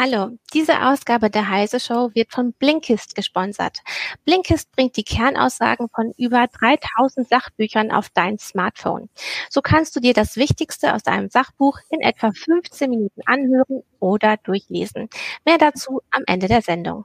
Hallo, diese Ausgabe der Heise Show wird von Blinkist gesponsert. Blinkist bringt die Kernaussagen von über 3000 Sachbüchern auf dein Smartphone. So kannst du dir das Wichtigste aus einem Sachbuch in etwa 15 Minuten anhören oder durchlesen. Mehr dazu am Ende der Sendung.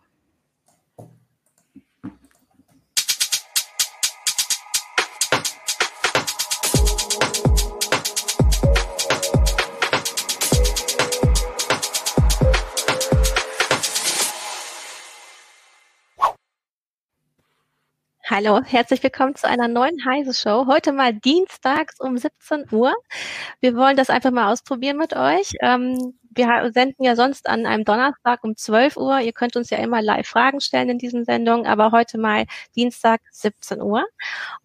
Hallo, herzlich willkommen zu einer neuen Heise Show. Heute mal dienstags um 17 Uhr. Wir wollen das einfach mal ausprobieren mit euch. Ähm, wir senden ja sonst an einem Donnerstag um 12 Uhr. Ihr könnt uns ja immer live Fragen stellen in diesen Sendungen, aber heute mal Dienstag 17 Uhr.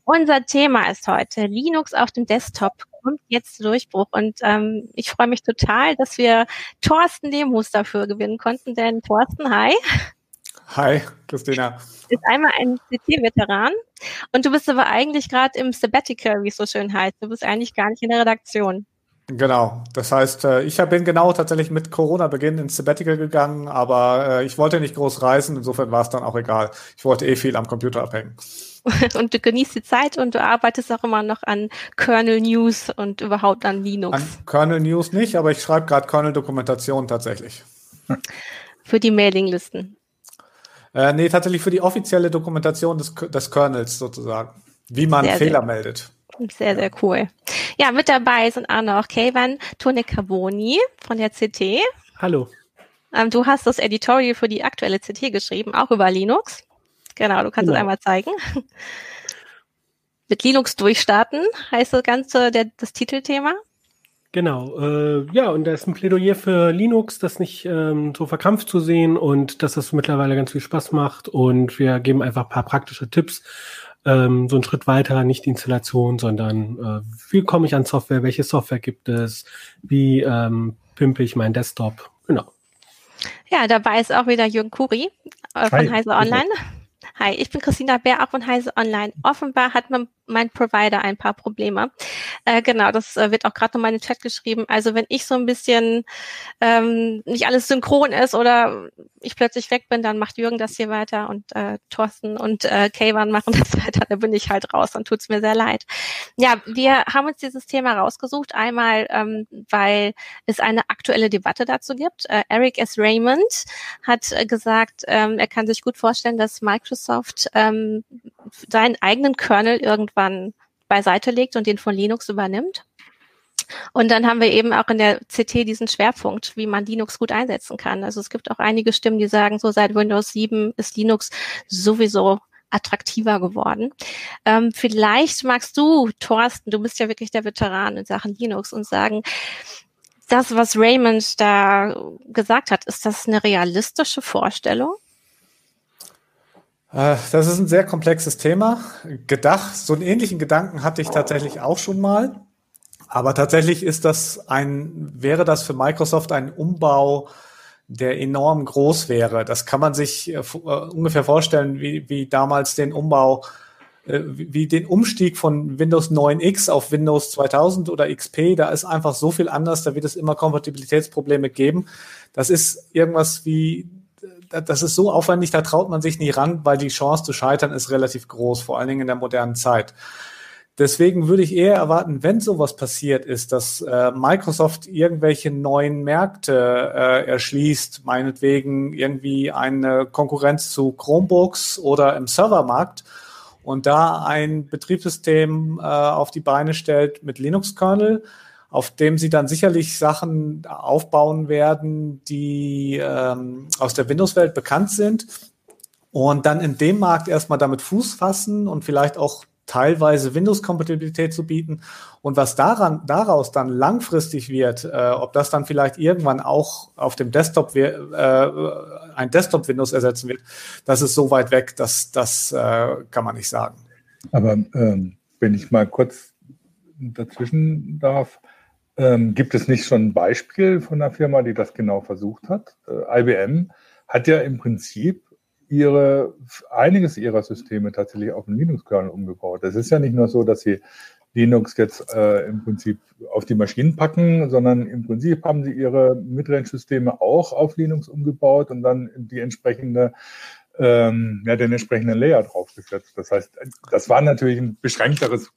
Unser Thema ist heute Linux auf dem Desktop kommt jetzt Durchbruch und ähm, ich freue mich total, dass wir Thorsten Lehmus dafür gewinnen konnten, denn Thorsten, hi. Hi, Christina. Ist einmal ein CT-Veteran und du bist aber eigentlich gerade im Sabbatical, wie es so schön heißt. Du bist eigentlich gar nicht in der Redaktion. Genau, das heißt, äh, ich bin genau tatsächlich mit Corona-Beginn ins Sabbatical gegangen, aber äh, ich wollte nicht groß reisen, insofern war es dann auch egal. Ich wollte eh viel am Computer abhängen. Und du genießt die Zeit und du arbeitest auch immer noch an Kernel News und überhaupt an Linux. An Kernel News nicht, aber ich schreibe gerade Kernel-Dokumentation tatsächlich. Für die Mailinglisten. Äh, nee, tatsächlich für die offizielle Dokumentation des, des Kernels sozusagen. Wie man sehr, Fehler sehr, meldet. Sehr, sehr cool. Ja, mit dabei sind auch noch Kevan Tone Carboni von der CT. Hallo. Ähm, du hast das Editorial für die aktuelle CT geschrieben, auch über Linux. Genau, du kannst genau. es einmal zeigen. mit Linux durchstarten heißt das Ganze der, das Titelthema. Genau, äh, ja, und da ist ein Plädoyer für Linux, das nicht ähm, so verkrampft zu sehen und dass das mittlerweile ganz viel Spaß macht. Und wir geben einfach ein paar praktische Tipps, ähm, so einen Schritt weiter, nicht die Installation, sondern äh, wie komme ich an Software, welche Software gibt es, wie ähm, pimpe ich meinen Desktop, genau. Ja, dabei ist auch wieder Jürgen Kuri äh, von Hi. Heise Online. Hi, ich bin Christina Bär, auch von Heise Online. Offenbar hat man mein Provider ein paar Probleme. Äh, genau, das äh, wird auch gerade noch mal in den Chat geschrieben. Also wenn ich so ein bisschen ähm, nicht alles synchron ist oder ich plötzlich weg bin, dann macht Jürgen das hier weiter und äh, Thorsten und äh, Kayvan machen das weiter. Da bin ich halt raus, dann tut's mir sehr leid. Ja, wir haben uns dieses Thema rausgesucht. Einmal, ähm, weil es eine aktuelle Debatte dazu gibt. Äh, Eric S. Raymond hat äh, gesagt, ähm, er kann sich gut vorstellen, dass Microsoft ähm, seinen eigenen Kernel irgendwann irgendwann beiseite legt und den von Linux übernimmt. Und dann haben wir eben auch in der CT diesen Schwerpunkt, wie man Linux gut einsetzen kann. Also es gibt auch einige Stimmen, die sagen, so seit Windows 7 ist Linux sowieso attraktiver geworden. Ähm, vielleicht magst du, Thorsten, du bist ja wirklich der Veteran in Sachen Linux und sagen, das, was Raymond da gesagt hat, ist das eine realistische Vorstellung? Äh, das ist ein sehr komplexes Thema. Gedacht, so einen ähnlichen Gedanken hatte ich tatsächlich auch schon mal. Aber tatsächlich ist das ein, wäre das für Microsoft ein Umbau, der enorm groß wäre. Das kann man sich äh, äh, ungefähr vorstellen, wie, wie damals den Umbau, wie den Umstieg von Windows 9X auf Windows 2000 oder XP. Da ist einfach so viel anders, da wird es immer Kompatibilitätsprobleme geben. Das ist irgendwas wie das ist so aufwendig, da traut man sich nie ran, weil die Chance zu scheitern ist relativ groß, vor allen Dingen in der modernen Zeit. Deswegen würde ich eher erwarten, wenn sowas passiert ist, dass äh, Microsoft irgendwelche neuen Märkte äh, erschließt, meinetwegen irgendwie eine Konkurrenz zu Chromebooks oder im Servermarkt und da ein Betriebssystem äh, auf die Beine stellt mit Linux-Kernel, auf dem sie dann sicherlich Sachen aufbauen werden, die ähm, aus der Windows-Welt bekannt sind und dann in dem Markt erstmal damit Fuß fassen und vielleicht auch teilweise Windows-Kompatibilität zu bieten. Und was daran, daraus dann langfristig wird, äh, ob das dann vielleicht irgendwann auch auf dem Desktop äh, ein Desktop-Windows ersetzen wird, das ist so weit weg, dass das äh, kann man nicht sagen. Aber ähm, wenn ich mal kurz dazwischen darf, ähm, gibt es nicht schon ein Beispiel von einer Firma, die das genau versucht hat? Äh, IBM hat ja im Prinzip ihre, einiges ihrer Systeme tatsächlich auf den Linux-Kernel umgebaut. Es ist ja nicht nur so, dass sie Linux jetzt äh, im Prinzip auf die Maschinen packen, sondern im Prinzip haben sie ihre Midrange-Systeme auch auf Linux umgebaut und dann die entsprechende ähm, ja, den entsprechenden Layer draufgesetzt. Das heißt, das war natürlich ein beschränkteres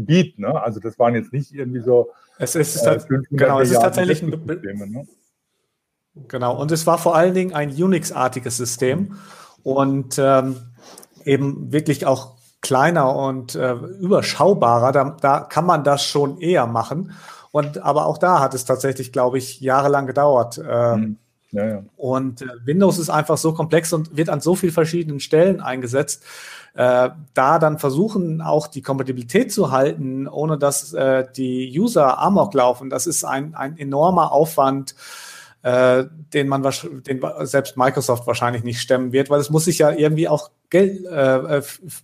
Gebiet. Ne? Also das waren jetzt nicht irgendwie so. Es ist, äh, genau, es ist tatsächlich ein ne? Genau, und es war vor allen Dingen ein Unix-artiges System und ähm, eben wirklich auch kleiner und äh, überschaubarer. Da, da kann man das schon eher machen. Und aber auch da hat es tatsächlich, glaube ich, jahrelang gedauert. Ähm, mhm. Ja, ja. Und äh, Windows ist einfach so komplex und wird an so vielen verschiedenen Stellen eingesetzt. Äh, da dann versuchen, auch die Kompatibilität zu halten, ohne dass äh, die User amok laufen, das ist ein, ein enormer Aufwand, äh, den man den selbst Microsoft wahrscheinlich nicht stemmen wird, weil es muss sich ja irgendwie auch Geld äh,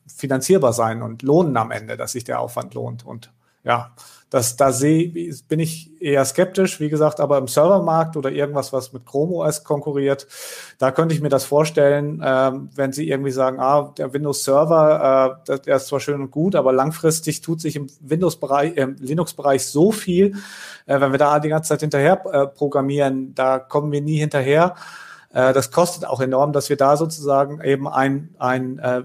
finanzierbar sein und lohnen am Ende, dass sich der Aufwand lohnt. Und ja, das, da sehe, bin ich eher skeptisch, wie gesagt, aber im Servermarkt oder irgendwas, was mit Chrome OS konkurriert, da könnte ich mir das vorstellen, ähm, wenn Sie irgendwie sagen, ah, der Windows Server, äh, der ist zwar schön und gut, aber langfristig tut sich im Windows-Bereich, im Linux-Bereich so viel, äh, wenn wir da die ganze Zeit hinterher äh, programmieren, da kommen wir nie hinterher. Äh, das kostet auch enorm, dass wir da sozusagen eben ein, ein äh,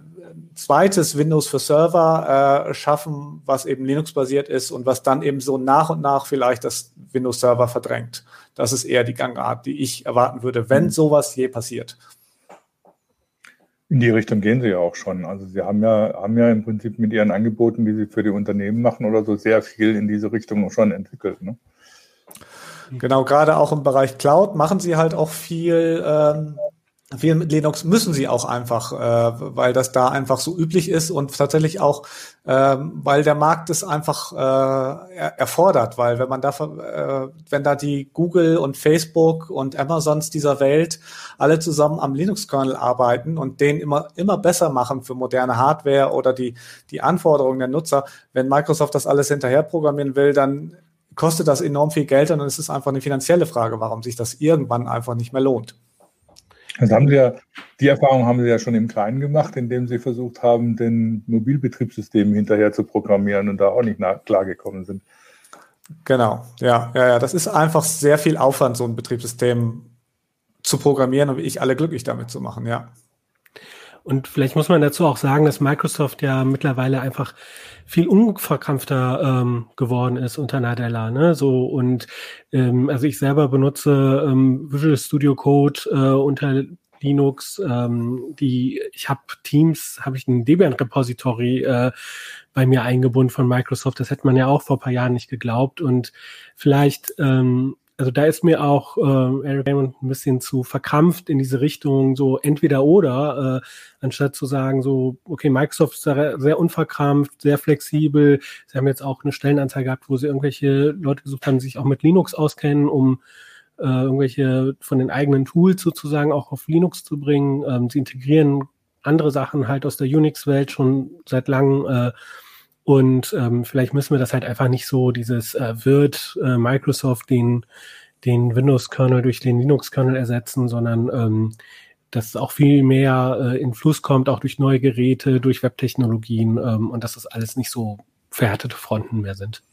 zweites Windows für Server äh, schaffen, was eben Linux-basiert ist und was dann eben so nach und nach vielleicht das Windows Server verdrängt. Das ist eher die Gangart, die ich erwarten würde, wenn mhm. sowas je passiert. In die Richtung gehen Sie ja auch schon. Also Sie haben ja, haben ja im Prinzip mit Ihren Angeboten, die Sie für die Unternehmen machen oder so, sehr viel in diese Richtung schon entwickelt. Ne? Genau, gerade auch im Bereich Cloud machen Sie halt auch viel ähm, viel mit Linux müssen sie auch einfach, äh, weil das da einfach so üblich ist und tatsächlich auch, äh, weil der Markt es einfach äh, erfordert, weil wenn man da, äh, wenn da die Google und Facebook und Amazons dieser Welt alle zusammen am Linux-Kernel arbeiten und den immer immer besser machen für moderne Hardware oder die die Anforderungen der Nutzer, wenn Microsoft das alles hinterher programmieren will, dann kostet das enorm viel Geld und dann ist es einfach eine finanzielle Frage, warum sich das irgendwann einfach nicht mehr lohnt. Das haben Sie ja, die Erfahrung haben Sie ja schon im Kleinen gemacht, indem Sie versucht haben, den Mobilbetriebssystemen hinterher zu programmieren und da auch nicht klargekommen sind. Genau, ja, ja, ja. Das ist einfach sehr viel Aufwand, so ein Betriebssystem zu programmieren und wie ich alle glücklich damit zu machen, ja. Und vielleicht muss man dazu auch sagen, dass Microsoft ja mittlerweile einfach viel unverkrampfter ähm, geworden ist unter Nadella. Ne? So und ähm, also ich selber benutze ähm, Visual Studio Code äh, unter Linux. Ähm, die ich habe Teams, habe ich ein Debian Repository äh, bei mir eingebunden von Microsoft. Das hätte man ja auch vor paar Jahren nicht geglaubt. Und vielleicht ähm, also da ist mir auch äh, Eric Raymond ein bisschen zu verkrampft in diese Richtung, so entweder oder, äh, anstatt zu sagen, so, okay, Microsoft ist sehr, sehr unverkrampft, sehr flexibel. Sie haben jetzt auch eine Stellenanzeige gehabt, wo sie irgendwelche Leute gesucht haben, die sich auch mit Linux auskennen, um äh, irgendwelche von den eigenen Tools sozusagen auch auf Linux zu bringen. Ähm, sie integrieren andere Sachen halt aus der Unix-Welt schon seit langem. Äh, und ähm, vielleicht müssen wir das halt einfach nicht so, dieses äh, wird äh, Microsoft den, den Windows-Kernel durch den Linux-Kernel ersetzen, sondern ähm, dass auch viel mehr äh, in Fluss kommt, auch durch neue Geräte, durch Webtechnologien ähm, und dass das alles nicht so verhärtete Fronten mehr sind.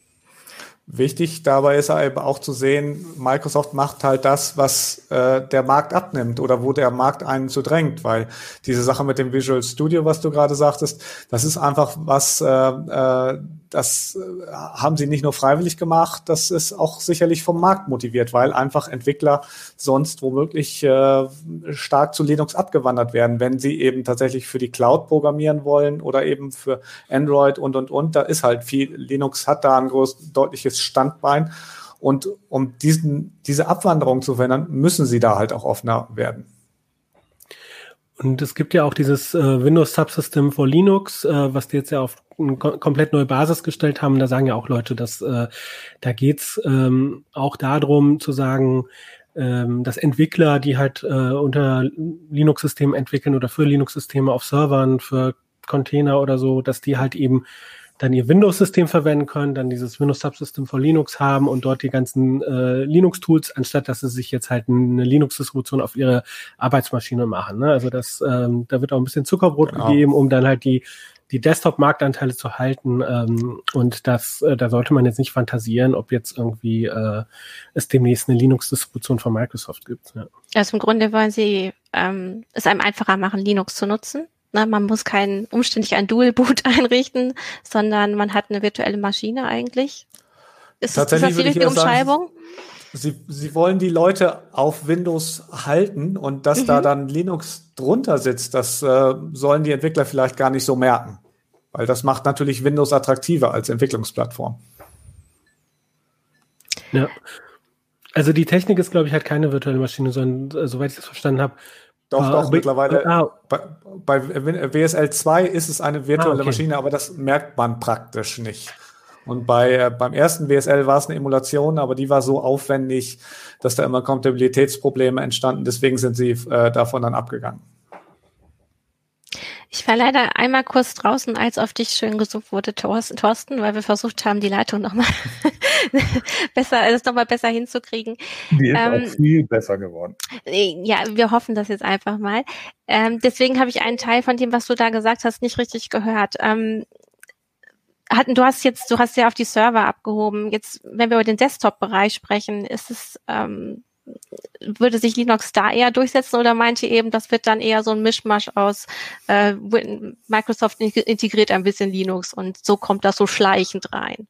Wichtig dabei ist eben auch zu sehen, Microsoft macht halt das, was äh, der Markt abnimmt oder wo der Markt einen zu drängt, weil diese Sache mit dem Visual Studio, was du gerade sagtest, das ist einfach was, äh, äh, das äh, haben sie nicht nur freiwillig gemacht, das ist auch sicherlich vom Markt motiviert, weil einfach Entwickler sonst womöglich äh, stark zu Linux abgewandert werden, wenn sie eben tatsächlich für die Cloud programmieren wollen oder eben für Android und und und. Da ist halt viel, Linux hat da ein groß, deutliches Standbein. Und um diesen, diese Abwanderung zu verhindern, müssen sie da halt auch offener werden. Und es gibt ja auch dieses äh, Windows Subsystem for Linux, äh, was die jetzt ja auf eine komplett neue Basis gestellt haben. Da sagen ja auch Leute, dass äh, da geht's ähm, auch darum zu sagen, ähm, dass Entwickler, die halt äh, unter Linux-Systemen entwickeln oder für Linux-Systeme auf Servern, für Container oder so, dass die halt eben dann ihr Windows-System verwenden können, dann dieses Windows-Subsystem for Linux haben und dort die ganzen äh, Linux-Tools, anstatt dass sie sich jetzt halt eine Linux-Distribution auf ihre Arbeitsmaschine machen. Ne? Also das, ähm, da wird auch ein bisschen Zuckerbrot genau. gegeben, um dann halt die die Desktop-Marktanteile zu halten. Ähm, und das, äh, da sollte man jetzt nicht fantasieren, ob jetzt irgendwie äh, es demnächst eine Linux-Distribution von Microsoft gibt. Ja. Also im Grunde wollen sie ähm, es einem einfacher machen, Linux zu nutzen. Na, man muss kein umständlich ein Dual-Boot einrichten, sondern man hat eine virtuelle Maschine eigentlich. Ist, Tatsächlich ist das die Umschreibung? Sagen, Sie, Sie wollen die Leute auf Windows halten und dass mhm. da dann Linux drunter sitzt, das äh, sollen die Entwickler vielleicht gar nicht so merken. Weil das macht natürlich Windows attraktiver als Entwicklungsplattform. Ja. Also die Technik ist, glaube ich, halt keine virtuelle Maschine, sondern, äh, soweit ich das verstanden habe, doch, ah, doch, mittlerweile. Ah, bei, bei WSL 2 ist es eine virtuelle ah, okay. Maschine, aber das merkt man praktisch nicht. Und bei, äh, beim ersten WSL war es eine Emulation, aber die war so aufwendig, dass da immer Kompatibilitätsprobleme entstanden. Deswegen sind sie äh, davon dann abgegangen. Ich war leider einmal kurz draußen, als auf dich schön gesucht wurde, Thorsten, weil wir versucht haben, die Leitung nochmal besser, das nochmal besser hinzukriegen. Die ist ähm, auch viel besser geworden. Äh, ja, wir hoffen das jetzt einfach mal. Ähm, deswegen habe ich einen Teil von dem, was du da gesagt hast, nicht richtig gehört. Ähm, hatten, du hast jetzt, du hast ja auf die Server abgehoben. Jetzt, wenn wir über den Desktop-Bereich sprechen, ist es, ähm, würde sich Linux da eher durchsetzen oder meint ihr eben, das wird dann eher so ein Mischmasch aus äh, Microsoft integriert ein bisschen Linux und so kommt das so schleichend rein?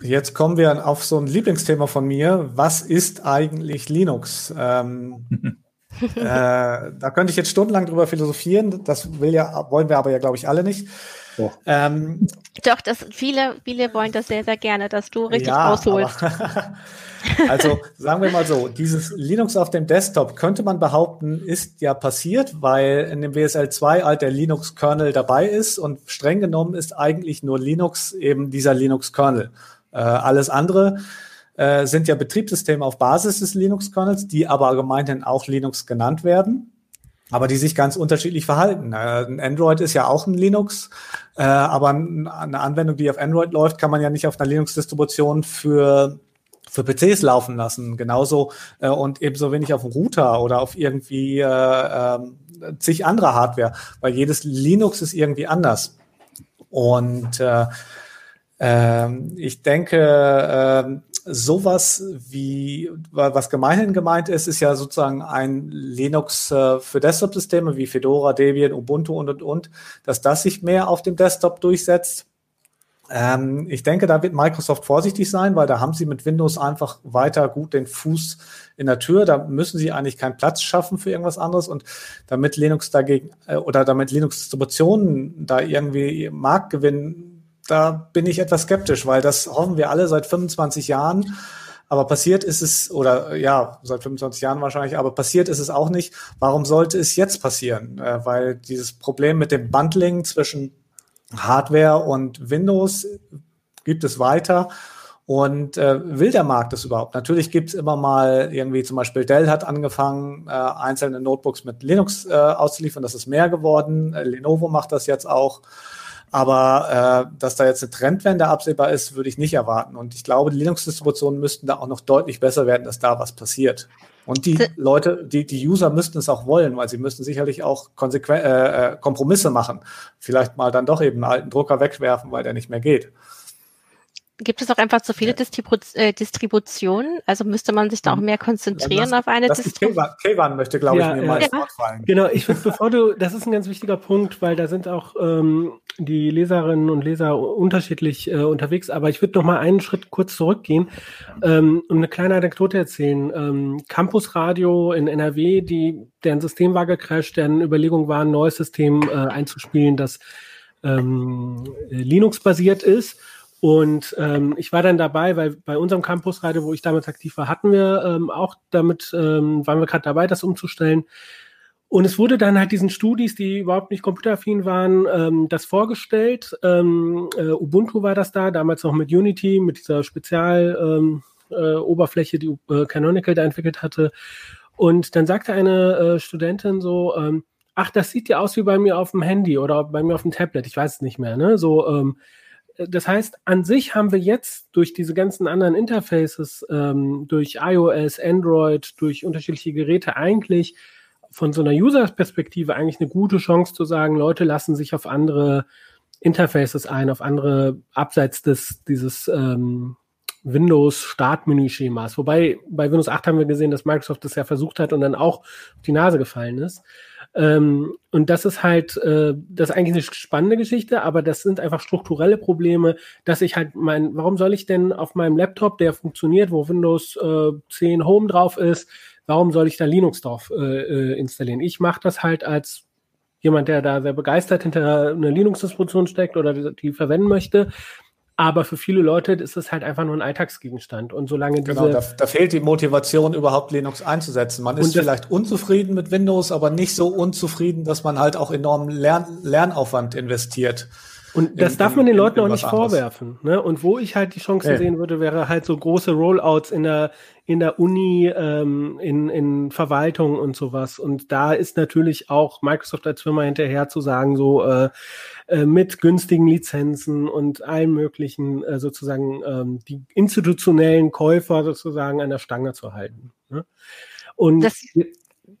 Jetzt kommen wir auf so ein Lieblingsthema von mir. Was ist eigentlich Linux? Ähm, äh, da könnte ich jetzt stundenlang drüber philosophieren. Das will ja, wollen wir aber ja, glaube ich, alle nicht. Doch. Ähm, Doch, das, viele, viele wollen das sehr, sehr gerne, dass du richtig ja, ausholst. also sagen wir mal so, dieses Linux auf dem Desktop könnte man behaupten, ist ja passiert, weil in dem WSL 2 halt der Linux-Kernel dabei ist und streng genommen ist eigentlich nur Linux eben dieser Linux-Kernel. Äh, alles andere äh, sind ja Betriebssysteme auf Basis des Linux-Kernels, die aber allgemein auch Linux genannt werden aber die sich ganz unterschiedlich verhalten. Äh, ein Android ist ja auch ein Linux, äh, aber eine Anwendung, die auf Android läuft, kann man ja nicht auf einer Linux-Distribution für für PCs laufen lassen, genauso äh, und ebenso wenig auf dem Router oder auf irgendwie äh, äh, zig andere Hardware, weil jedes Linux ist irgendwie anders. Und äh, äh, ich denke, äh, sowas wie, was gemeinhin gemeint ist, ist ja sozusagen ein Linux äh, für Desktop-Systeme wie Fedora, Debian, Ubuntu und, und, und, dass das sich mehr auf dem Desktop durchsetzt. Ähm, ich denke, da wird Microsoft vorsichtig sein, weil da haben sie mit Windows einfach weiter gut den Fuß in der Tür. Da müssen sie eigentlich keinen Platz schaffen für irgendwas anderes. Und damit Linux dagegen äh, oder damit Linux-Distributionen da irgendwie Markt gewinnen, da bin ich etwas skeptisch, weil das hoffen wir alle seit 25 Jahren. Aber passiert ist es, oder ja, seit 25 Jahren wahrscheinlich, aber passiert ist es auch nicht. Warum sollte es jetzt passieren? Äh, weil dieses Problem mit dem Bundling zwischen Hardware und Windows gibt es weiter. Und äh, will der Markt das überhaupt? Natürlich gibt es immer mal irgendwie, zum Beispiel Dell hat angefangen, äh, einzelne Notebooks mit Linux äh, auszuliefern. Das ist mehr geworden. Äh, Lenovo macht das jetzt auch. Aber äh, dass da jetzt eine Trendwende absehbar ist, würde ich nicht erwarten. Und ich glaube, die Linux-Distributionen müssten da auch noch deutlich besser werden, dass da was passiert. Und die Leute, die, die User müssten es auch wollen, weil sie müssten sicherlich auch Konsequen äh, äh, Kompromisse machen. Vielleicht mal dann doch eben einen alten Drucker wegwerfen, weil der nicht mehr geht. Gibt es auch einfach zu viele Distribu äh, Distributionen? Also müsste man sich da auch mehr konzentrieren das, auf eine Distribution? Kevan möchte, glaube ja, ich, mir ja. mal ja. fallen. Genau, ich finde, bevor du, das ist ein ganz wichtiger Punkt, weil da sind auch ähm, die Leserinnen und Leser unterschiedlich äh, unterwegs, aber ich würde noch mal einen Schritt kurz zurückgehen ähm, und eine kleine Anekdote erzählen. Ähm, Campus Radio in NRW, die, deren System war gecrashed, deren Überlegung war, ein neues System äh, einzuspielen, das ähm, Linux-basiert ist und ähm, ich war dann dabei, weil bei unserem Campusradio, wo ich damals aktiv war, hatten wir ähm, auch damit, ähm, waren wir gerade dabei, das umzustellen. Und es wurde dann halt diesen Studis, die überhaupt nicht computeraffin waren, ähm, das vorgestellt. Ähm, äh, Ubuntu war das da, damals noch mit Unity, mit dieser Spezialoberfläche, ähm, äh, die äh, Canonical da entwickelt hatte. Und dann sagte eine äh, Studentin so, ähm, ach, das sieht ja aus wie bei mir auf dem Handy oder bei mir auf dem Tablet, ich weiß es nicht mehr, ne? So, ähm, das heißt, an sich haben wir jetzt durch diese ganzen anderen Interfaces, ähm, durch iOS, Android, durch unterschiedliche Geräte eigentlich von so einer User-Perspektive eigentlich eine gute Chance zu sagen, Leute lassen sich auf andere Interfaces ein, auf andere abseits des dieses ähm, Windows-Startmenü-Schemas. Wobei bei Windows 8 haben wir gesehen, dass Microsoft das ja versucht hat und dann auch auf die Nase gefallen ist. Ähm, und das ist halt, äh, das ist eigentlich eine spannende Geschichte, aber das sind einfach strukturelle Probleme, dass ich halt mein, warum soll ich denn auf meinem Laptop, der funktioniert, wo Windows äh, 10 Home drauf ist, warum soll ich da Linux drauf äh, äh installieren? Ich mache das halt als jemand, der da sehr begeistert hinter einer Linux-Distribution steckt oder die verwenden möchte. Aber für viele Leute ist es halt einfach nur ein Alltagsgegenstand. Und solange genau, diese. Genau, da, da, fehlt die Motivation, überhaupt Linux einzusetzen. Man ist vielleicht unzufrieden mit Windows, aber nicht so unzufrieden, dass man halt auch enormen Lern Lernaufwand investiert. Und das in, darf man den Leuten auch nicht vorwerfen. Ne? Und wo ich halt die Chance hey. sehen würde, wäre halt so große Rollouts in der, in der Uni, ähm, in, in Verwaltung und sowas. Und da ist natürlich auch Microsoft als Firma hinterher zu sagen, so äh, äh, mit günstigen Lizenzen und allen möglichen äh, sozusagen ähm, die institutionellen Käufer sozusagen an der Stange zu halten. Ne? Und das,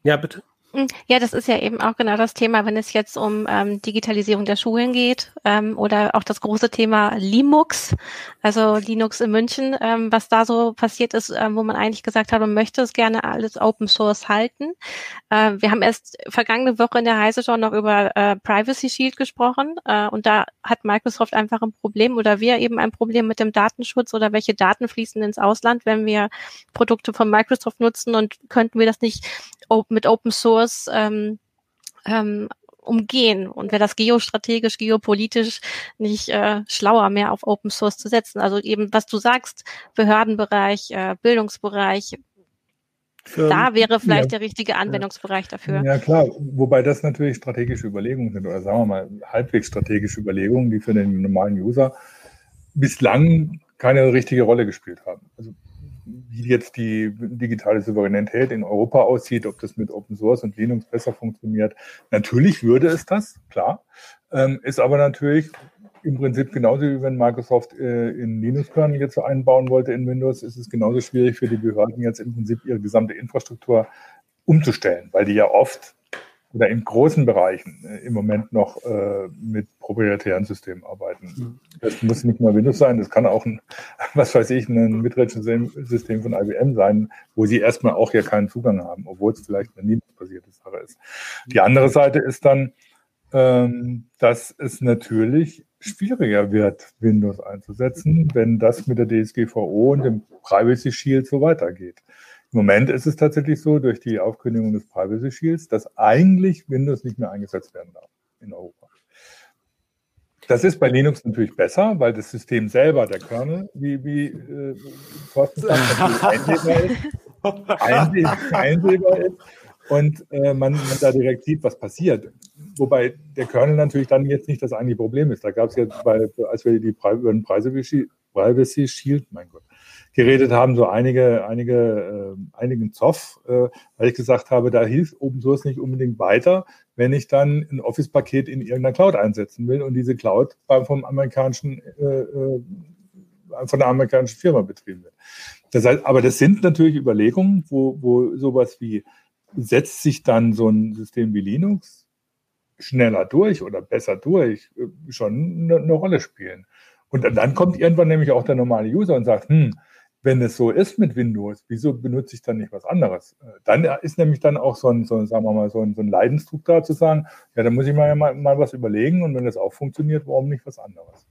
ja, bitte. Hm, ja, das ist ja eben auch genau das Thema, wenn es jetzt um ähm, Digitalisierung der Schulen geht ähm, oder auch das große Thema Linux, also Linux in München, ähm, was da so passiert ist, ähm, wo man eigentlich gesagt hat, man möchte es gerne alles Open Source halten. Äh, wir haben erst vergangene Woche in der Heise schon noch über äh, Privacy Shield gesprochen äh, und da hat Microsoft einfach ein Problem oder wir eben ein Problem mit dem Datenschutz oder welche Daten fließen ins Ausland, wenn wir Produkte von Microsoft nutzen und könnten wir das nicht mit Open Source ähm, ähm, umgehen und wäre das geostrategisch, geopolitisch nicht äh, schlauer, mehr auf Open Source zu setzen. Also eben, was du sagst, Behördenbereich, äh, Bildungsbereich, da wäre vielleicht ja, der richtige Anwendungsbereich dafür. Ja klar, wobei das natürlich strategische Überlegungen sind oder sagen wir mal halbwegs strategische Überlegungen, die für den normalen User bislang keine richtige Rolle gespielt haben. Also wie jetzt die digitale Souveränität in Europa aussieht, ob das mit Open Source und Linux besser funktioniert. Natürlich würde es das, klar. Ähm, ist aber natürlich im Prinzip genauso wie wenn Microsoft äh, in Linux-Kernel jetzt einbauen wollte in Windows, ist es genauso schwierig für die Behörden jetzt im Prinzip ihre gesamte Infrastruktur umzustellen, weil die ja oft oder in großen Bereichen äh, im Moment noch äh, mit proprietären Systemen arbeiten. Mhm. Das muss nicht mal Windows sein, das kann auch ein, was weiß ich, ein Mitrechensystem von IBM sein, wo sie erstmal auch hier keinen Zugang haben, obwohl es vielleicht eine Linux-basierte Sache ist. Die andere Seite ist dann, ähm, dass es natürlich schwieriger wird, Windows einzusetzen, wenn das mit der DSGVO und dem Privacy Shield so weitergeht. Im Moment ist es tatsächlich so, durch die Aufkündigung des Privacy Shields, dass eigentlich Windows nicht mehr eingesetzt werden darf in Europa. Das ist bei Linux natürlich besser, weil das System selber, der Kernel, wie, wie äh, Thorsten sagt, einsehbar ist, einsehbar ist und äh, man, man da direkt sieht, was passiert. Wobei der Kernel natürlich dann jetzt nicht das eigentliche Problem ist. Da gab es jetzt, bei, als wir die Privacy Shield, mein Gott, geredet haben, so einige, einige, äh, einigen Zoff, äh, weil ich gesagt habe, da hilft Open Source nicht unbedingt weiter, wenn ich dann ein Office-Paket in irgendeiner Cloud einsetzen will und diese Cloud vom amerikanischen, äh, äh, von der amerikanischen Firma betrieben wird. Das heißt, aber das sind natürlich Überlegungen, wo, wo sowas wie setzt sich dann so ein System wie Linux schneller durch oder besser durch, äh, schon eine, eine Rolle spielen. Und dann kommt irgendwann nämlich auch der normale User und sagt, hm, wenn es so ist mit Windows, wieso benutze ich dann nicht was anderes? Äh, dann ist nämlich dann auch so ein, so, sagen wir mal, so ein, so ein Leidensdruck da zu sagen, ja, dann muss ich mal, mal, mal was überlegen und wenn das auch funktioniert, warum nicht was anderes?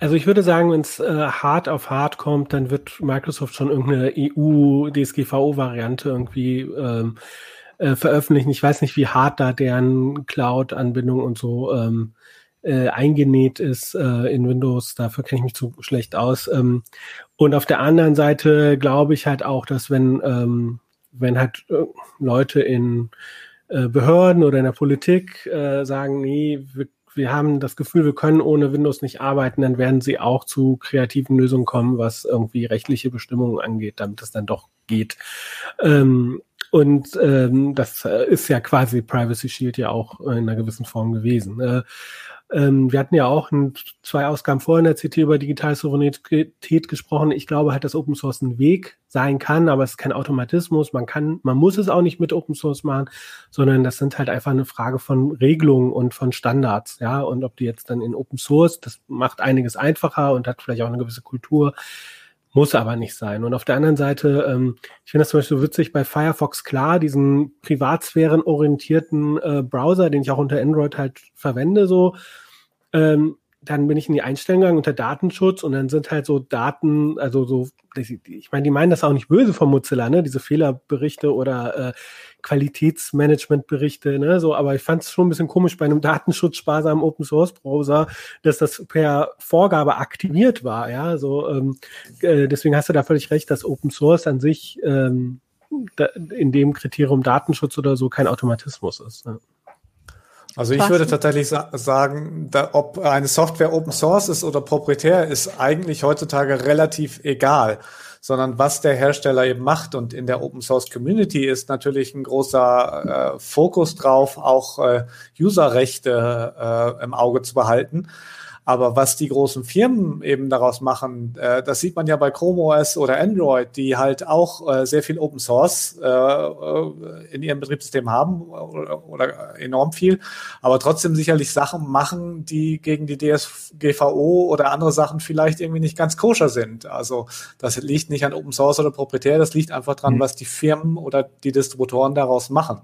Also ich würde sagen, wenn es äh, hart auf hart kommt, dann wird Microsoft schon irgendeine EU-DSGVO-Variante irgendwie ähm, äh, veröffentlichen. Ich weiß nicht, wie hart da deren Cloud-Anbindung und so ähm, äh, eingenäht ist äh, in Windows. Dafür kenne ich mich zu schlecht aus. Ähm, und auf der anderen Seite glaube ich halt auch, dass wenn, ähm, wenn halt äh, Leute in äh, Behörden oder in der Politik äh, sagen, nee, wir, wir haben das Gefühl, wir können ohne Windows nicht arbeiten, dann werden sie auch zu kreativen Lösungen kommen, was irgendwie rechtliche Bestimmungen angeht, damit es dann doch geht. Ähm, und ähm, das ist ja quasi Privacy Shield ja auch in einer gewissen Form gewesen. Äh, Ähm, wir hatten ja auch in zwei Ausgaben vorher in der CT über digitale Souveränität gesprochen. Ich glaube halt, dass Open Source ein Weg sein kann, aber es ist kein Automatismus. Man kann, man muss es auch nicht mit Open Source machen, sondern das sind halt einfach eine Frage von Regelungen und von Standards, ja. Und ob die jetzt dann in Open Source, das macht einiges einfacher und hat vielleicht auch eine gewisse Kultur muss aber nicht sein. Und auf der anderen Seite, ähm, ich finde das zum Beispiel witzig bei Firefox klar, diesen privatsphärenorientierten äh, Browser, den ich auch unter Android halt verwende, so. Ähm, dann bin ich in die Einstellungen gegangen unter Datenschutz und dann sind halt so Daten, also so, ich meine, die meinen das auch nicht böse von Mozilla, ne, diese Fehlerberichte oder äh, Qualitätsmanagementberichte, ne, so, aber ich fand es schon ein bisschen komisch bei einem datenschutzsparsamen Open Source Browser, dass das per Vorgabe aktiviert war, ja, so, ähm, äh, deswegen hast du da völlig recht, dass Open Source an sich ähm, da, in dem Kriterium Datenschutz oder so kein Automatismus ist. Ne. Also ich würde tatsächlich sa sagen, da, ob eine Software Open Source ist oder proprietär, ist eigentlich heutzutage relativ egal, sondern was der Hersteller eben macht. Und in der Open Source Community ist natürlich ein großer äh, Fokus drauf, auch äh, Userrechte äh, im Auge zu behalten. Aber was die großen Firmen eben daraus machen, äh, das sieht man ja bei Chrome OS oder Android, die halt auch äh, sehr viel Open Source äh, äh in ihrem Betriebssystem haben oder, oder, enorm viel, aber trotzdem sicherlich Sachen machen, die gegen die DSGVO oder andere Sachen vielleicht irgendwie nicht ganz koscher sind. Also das liegt nicht an Open Source oder proprietär, das liegt einfach dran, mhm. was die Firmen oder die Distributoren daraus machen.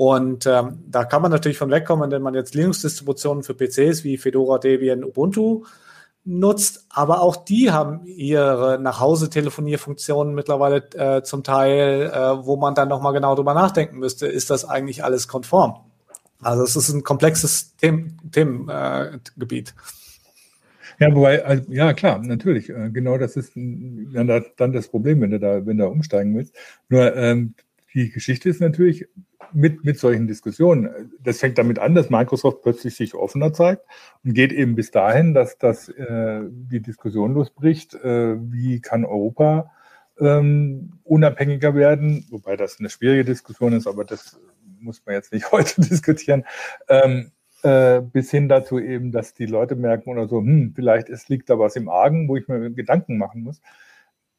Und ähm, da kann man natürlich von wegkommen, wenn man jetzt Linux-Distributionen für PCs wie Fedora, Debian, Ubuntu nutzt, aber auch die haben ihre Nachhause-Telefonierfunktionen mittlerweile äh, zum Teil, äh, wo man dann nochmal genau drüber nachdenken müsste, ist das eigentlich alles konform? Also es ist ein komplexes Themengebiet. Äh, ja, wobei, also, ja klar, natürlich, äh, genau das ist dann, das Problem, wenn du da, wenn du umsteigen willst. Nur ähm, die Geschichte ist natürlich, mit, mit solchen Diskussionen. Das fängt damit an, dass Microsoft plötzlich sich offener zeigt und geht eben bis dahin, dass, dass äh, die Diskussion losbricht, äh, wie kann Europa ähm, unabhängiger werden, wobei das eine schwierige Diskussion ist, aber das muss man jetzt nicht heute diskutieren, ähm, äh, bis hin dazu eben, dass die Leute merken oder so, hm, vielleicht es liegt da was im Argen, wo ich mir Gedanken machen muss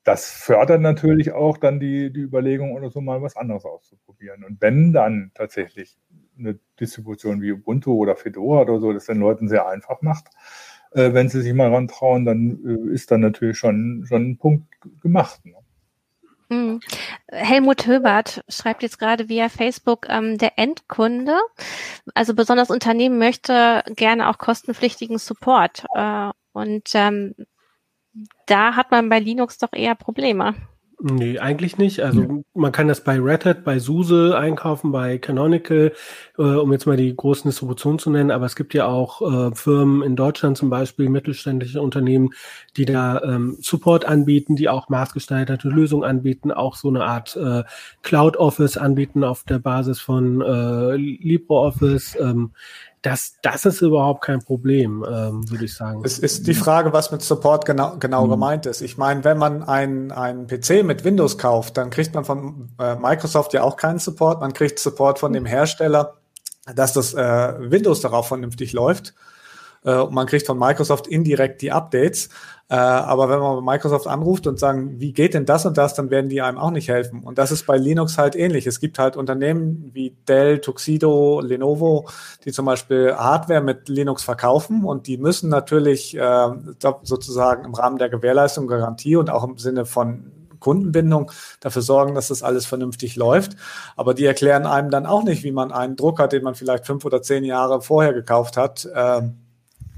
das fördert natürlich auch dann die, die Überlegung oder so mal was anderes auszuprobieren. Und wenn dann tatsächlich eine Distribution wie Ubuntu oder Fedora oder so das den Leuten sehr einfach macht, äh, wenn sie sich mal rantrauen, dann äh, ist dann natürlich schon, schon ein Punkt gemacht. Ne? Hm. Helmut Höbert schreibt jetzt gerade via Facebook, ähm, der Endkunde, also besonders Unternehmen möchte gerne auch kostenpflichtigen Support. Äh, und ähm, da hat man bei Linux doch eher Probleme. Nee, eigentlich nicht. Also ja. man kann das bei Red Hat, bei SUSE einkaufen, bei Canonical, äh, um jetzt mal die großen Distributionen zu nennen. Aber es gibt ja auch äh, Firmen in Deutschland zum Beispiel, mittelständische Unternehmen, die da ähm, Support anbieten, die auch maßgestaltete Lösungen anbieten, auch so eine Art äh, Cloud Office anbieten auf der Basis von äh, LibreOffice. Ähm, das, das ist überhaupt kein Problem, ähm, würde ich sagen. Es ist die Frage, was mit Support genau, genau mhm. gemeint ist. Ich meine, wenn man einen, einen PC mit Windows kauft, dann kriegt man von äh, Microsoft ja auch keinen Support. Man kriegt Support von dem Hersteller, dass das äh, Windows darauf vernünftig läuft. Äh, und man kriegt von Microsoft indirekt die Updates. Äh, aber wenn man Microsoft anruft und sagen, wie geht denn das und das, dann werden die einem auch nicht helfen. Und das ist bei Linux halt ähnlich. Es gibt halt Unternehmen wie Dell, Tuxedo, Lenovo, die zum Beispiel Hardware mit Linux verkaufen und die müssen natürlich äh, sozusagen im Rahmen der Gewährleistung, Garantie und auch im Sinne von Kundenbindung dafür sorgen, dass das alles vernünftig läuft. Aber die erklären einem dann auch nicht, wie man einen Drucker, den man vielleicht fünf oder zehn Jahre vorher gekauft hat, äh,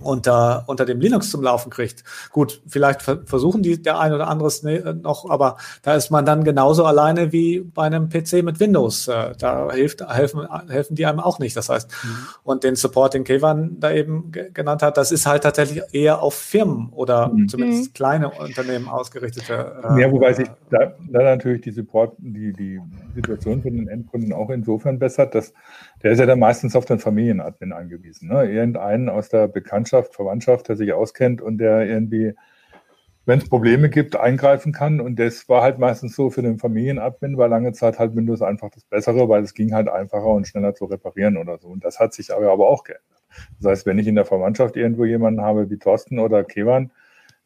unter, unter dem Linux zum Laufen kriegt. Gut, vielleicht versuchen die der ein oder andere es ne, noch, aber da ist man dann genauso alleine wie bei einem PC mit Windows. Äh, da hilft, helfen, helfen die einem auch nicht. Das heißt, mhm. und den Support, den Kevan da eben genannt hat, das ist halt tatsächlich eher auf Firmen oder mhm. zumindest mhm. kleine Unternehmen ausgerichtete. Äh, ja, wobei sich da, da natürlich die Support, die, die Situation für den Endkunden auch insofern bessert, dass der ist ja dann meistens auf den Familienadmin angewiesen. Ne? Irgendeinen aus der Bekanntschaft, Verwandtschaft, der sich auskennt und der irgendwie, wenn es Probleme gibt, eingreifen kann. Und das war halt meistens so für den Familienadmin, war lange Zeit halt Windows einfach das Bessere, weil es ging halt einfacher und schneller zu reparieren oder so. Und das hat sich aber, aber auch geändert. Das heißt, wenn ich in der Verwandtschaft irgendwo jemanden habe wie Thorsten oder Kevan,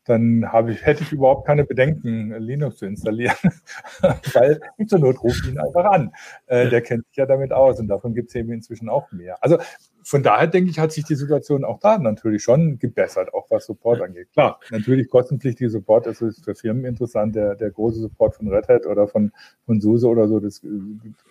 dann habe ich, hätte ich überhaupt keine Bedenken, Linux zu installieren, weil zur Not ruft ihn einfach an. Äh, der kennt sich ja damit aus und davon gibt es eben inzwischen auch mehr. Also von daher denke ich, hat sich die Situation auch da natürlich schon gebessert, auch was Support angeht. Klar, natürlich kostenpflichtige Support, das ist für Firmen interessant. Der, der große Support von Red Hat oder von, von SUSE oder so, das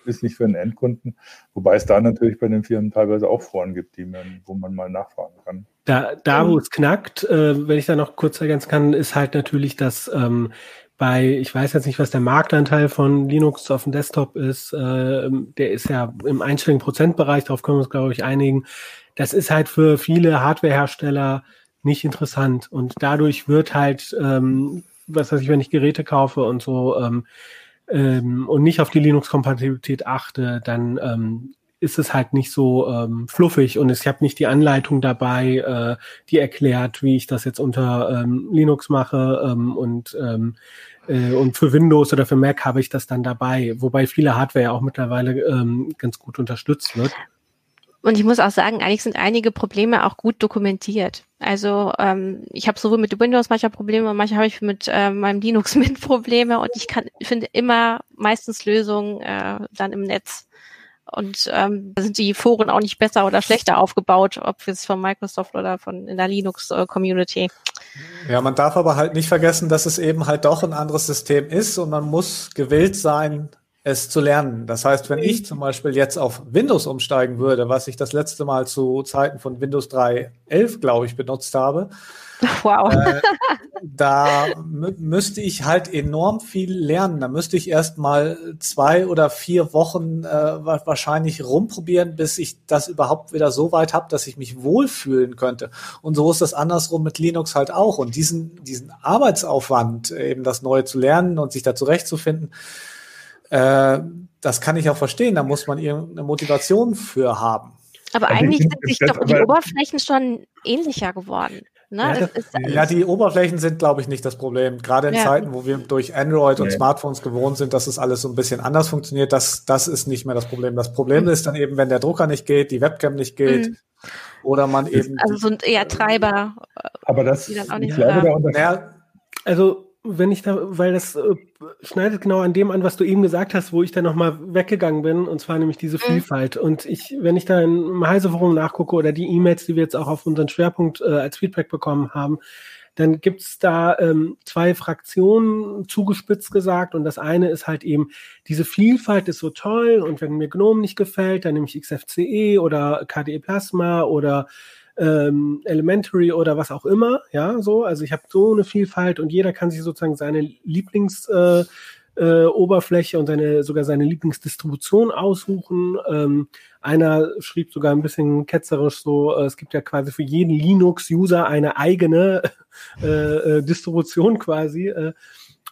ist nicht für einen Endkunden. Wobei es da natürlich bei den Firmen teilweise auch Foren gibt, die man, wo man mal nachfragen kann. Da, da wo es knackt, äh, wenn ich da noch kurz ergänzen kann, ist halt natürlich, dass ähm, bei, ich weiß jetzt nicht, was der Marktanteil von Linux auf dem Desktop ist, äh, der ist ja im einstelligen Prozentbereich, darauf können wir uns, glaube ich, einigen. Das ist halt für viele Hardwarehersteller nicht interessant und dadurch wird halt, ähm, was weiß ich, wenn ich Geräte kaufe und so ähm, ähm, und nicht auf die Linux-Kompatibilität achte, dann ähm, ist es halt nicht so ähm, fluffig und ich habe nicht die Anleitung dabei, äh, die erklärt, wie ich das jetzt unter ähm, Linux mache ähm, und ähm, äh, und für Windows oder für Mac habe ich das dann dabei, wobei viele Hardware ja auch mittlerweile ähm, ganz gut unterstützt wird. Und ich muss auch sagen, eigentlich sind einige Probleme auch gut dokumentiert. Also ähm, ich habe sowohl mit Windows mancher Probleme, manchmal habe ich mit äh, meinem Linux mit Probleme und ich kann finde immer meistens Lösungen äh, dann im Netz. Und ähm, sind die Foren auch nicht besser oder schlechter aufgebaut, ob jetzt von Microsoft oder von in der Linux-Community. Ja, man darf aber halt nicht vergessen, dass es eben halt doch ein anderes System ist und man muss gewillt sein, es zu lernen. Das heißt, wenn ich zum Beispiel jetzt auf Windows umsteigen würde, was ich das letzte Mal zu Zeiten von Windows 3.11, glaube ich, benutzt habe, Wow. Äh, da müsste ich halt enorm viel lernen. Da müsste ich erst mal zwei oder vier Wochen äh, wahrscheinlich rumprobieren, bis ich das überhaupt wieder so weit habe, dass ich mich wohlfühlen könnte. Und so ist das andersrum mit Linux halt auch. Und diesen, diesen Arbeitsaufwand, eben das Neue zu lernen und sich da zurechtzufinden, äh, das kann ich auch verstehen. Da muss man irgendeine Motivation für haben. Aber eigentlich sind sich doch die Oberflächen schon ähnlicher geworden. Ne? Ja, ist, ja, die Oberflächen sind, glaube ich, nicht das Problem. Gerade in ja. Zeiten, wo wir durch Android und Smartphones gewohnt sind, dass es alles so ein bisschen anders funktioniert, das, das ist nicht mehr das Problem. Das Problem mhm. ist dann eben, wenn der Drucker nicht geht, die Webcam nicht geht mhm. oder man eben. Also so ein eher Treiber. Aber das, ich glaube, da also wenn ich da, weil das äh, schneidet genau an dem an, was du eben gesagt hast, wo ich dann nochmal weggegangen bin, und zwar nämlich diese mhm. Vielfalt. Und ich, wenn ich da im Heise-Forum nachgucke oder die E-Mails, die wir jetzt auch auf unseren Schwerpunkt äh, als Feedback bekommen haben, dann gibt's da ähm, zwei Fraktionen zugespitzt gesagt. Und das eine ist halt eben, diese Vielfalt ist so toll und wenn mir GNOME nicht gefällt, dann nehme ich XFCE oder KDE Plasma oder ähm, Elementary oder was auch immer, ja, so. Also ich habe so eine Vielfalt und jeder kann sich sozusagen seine Lieblings äh, äh, Oberfläche und seine sogar seine Lieblingsdistribution aussuchen. Ähm, einer schrieb sogar ein bisschen ketzerisch so, äh, es gibt ja quasi für jeden Linux-User eine eigene äh, äh, Distribution quasi. Äh.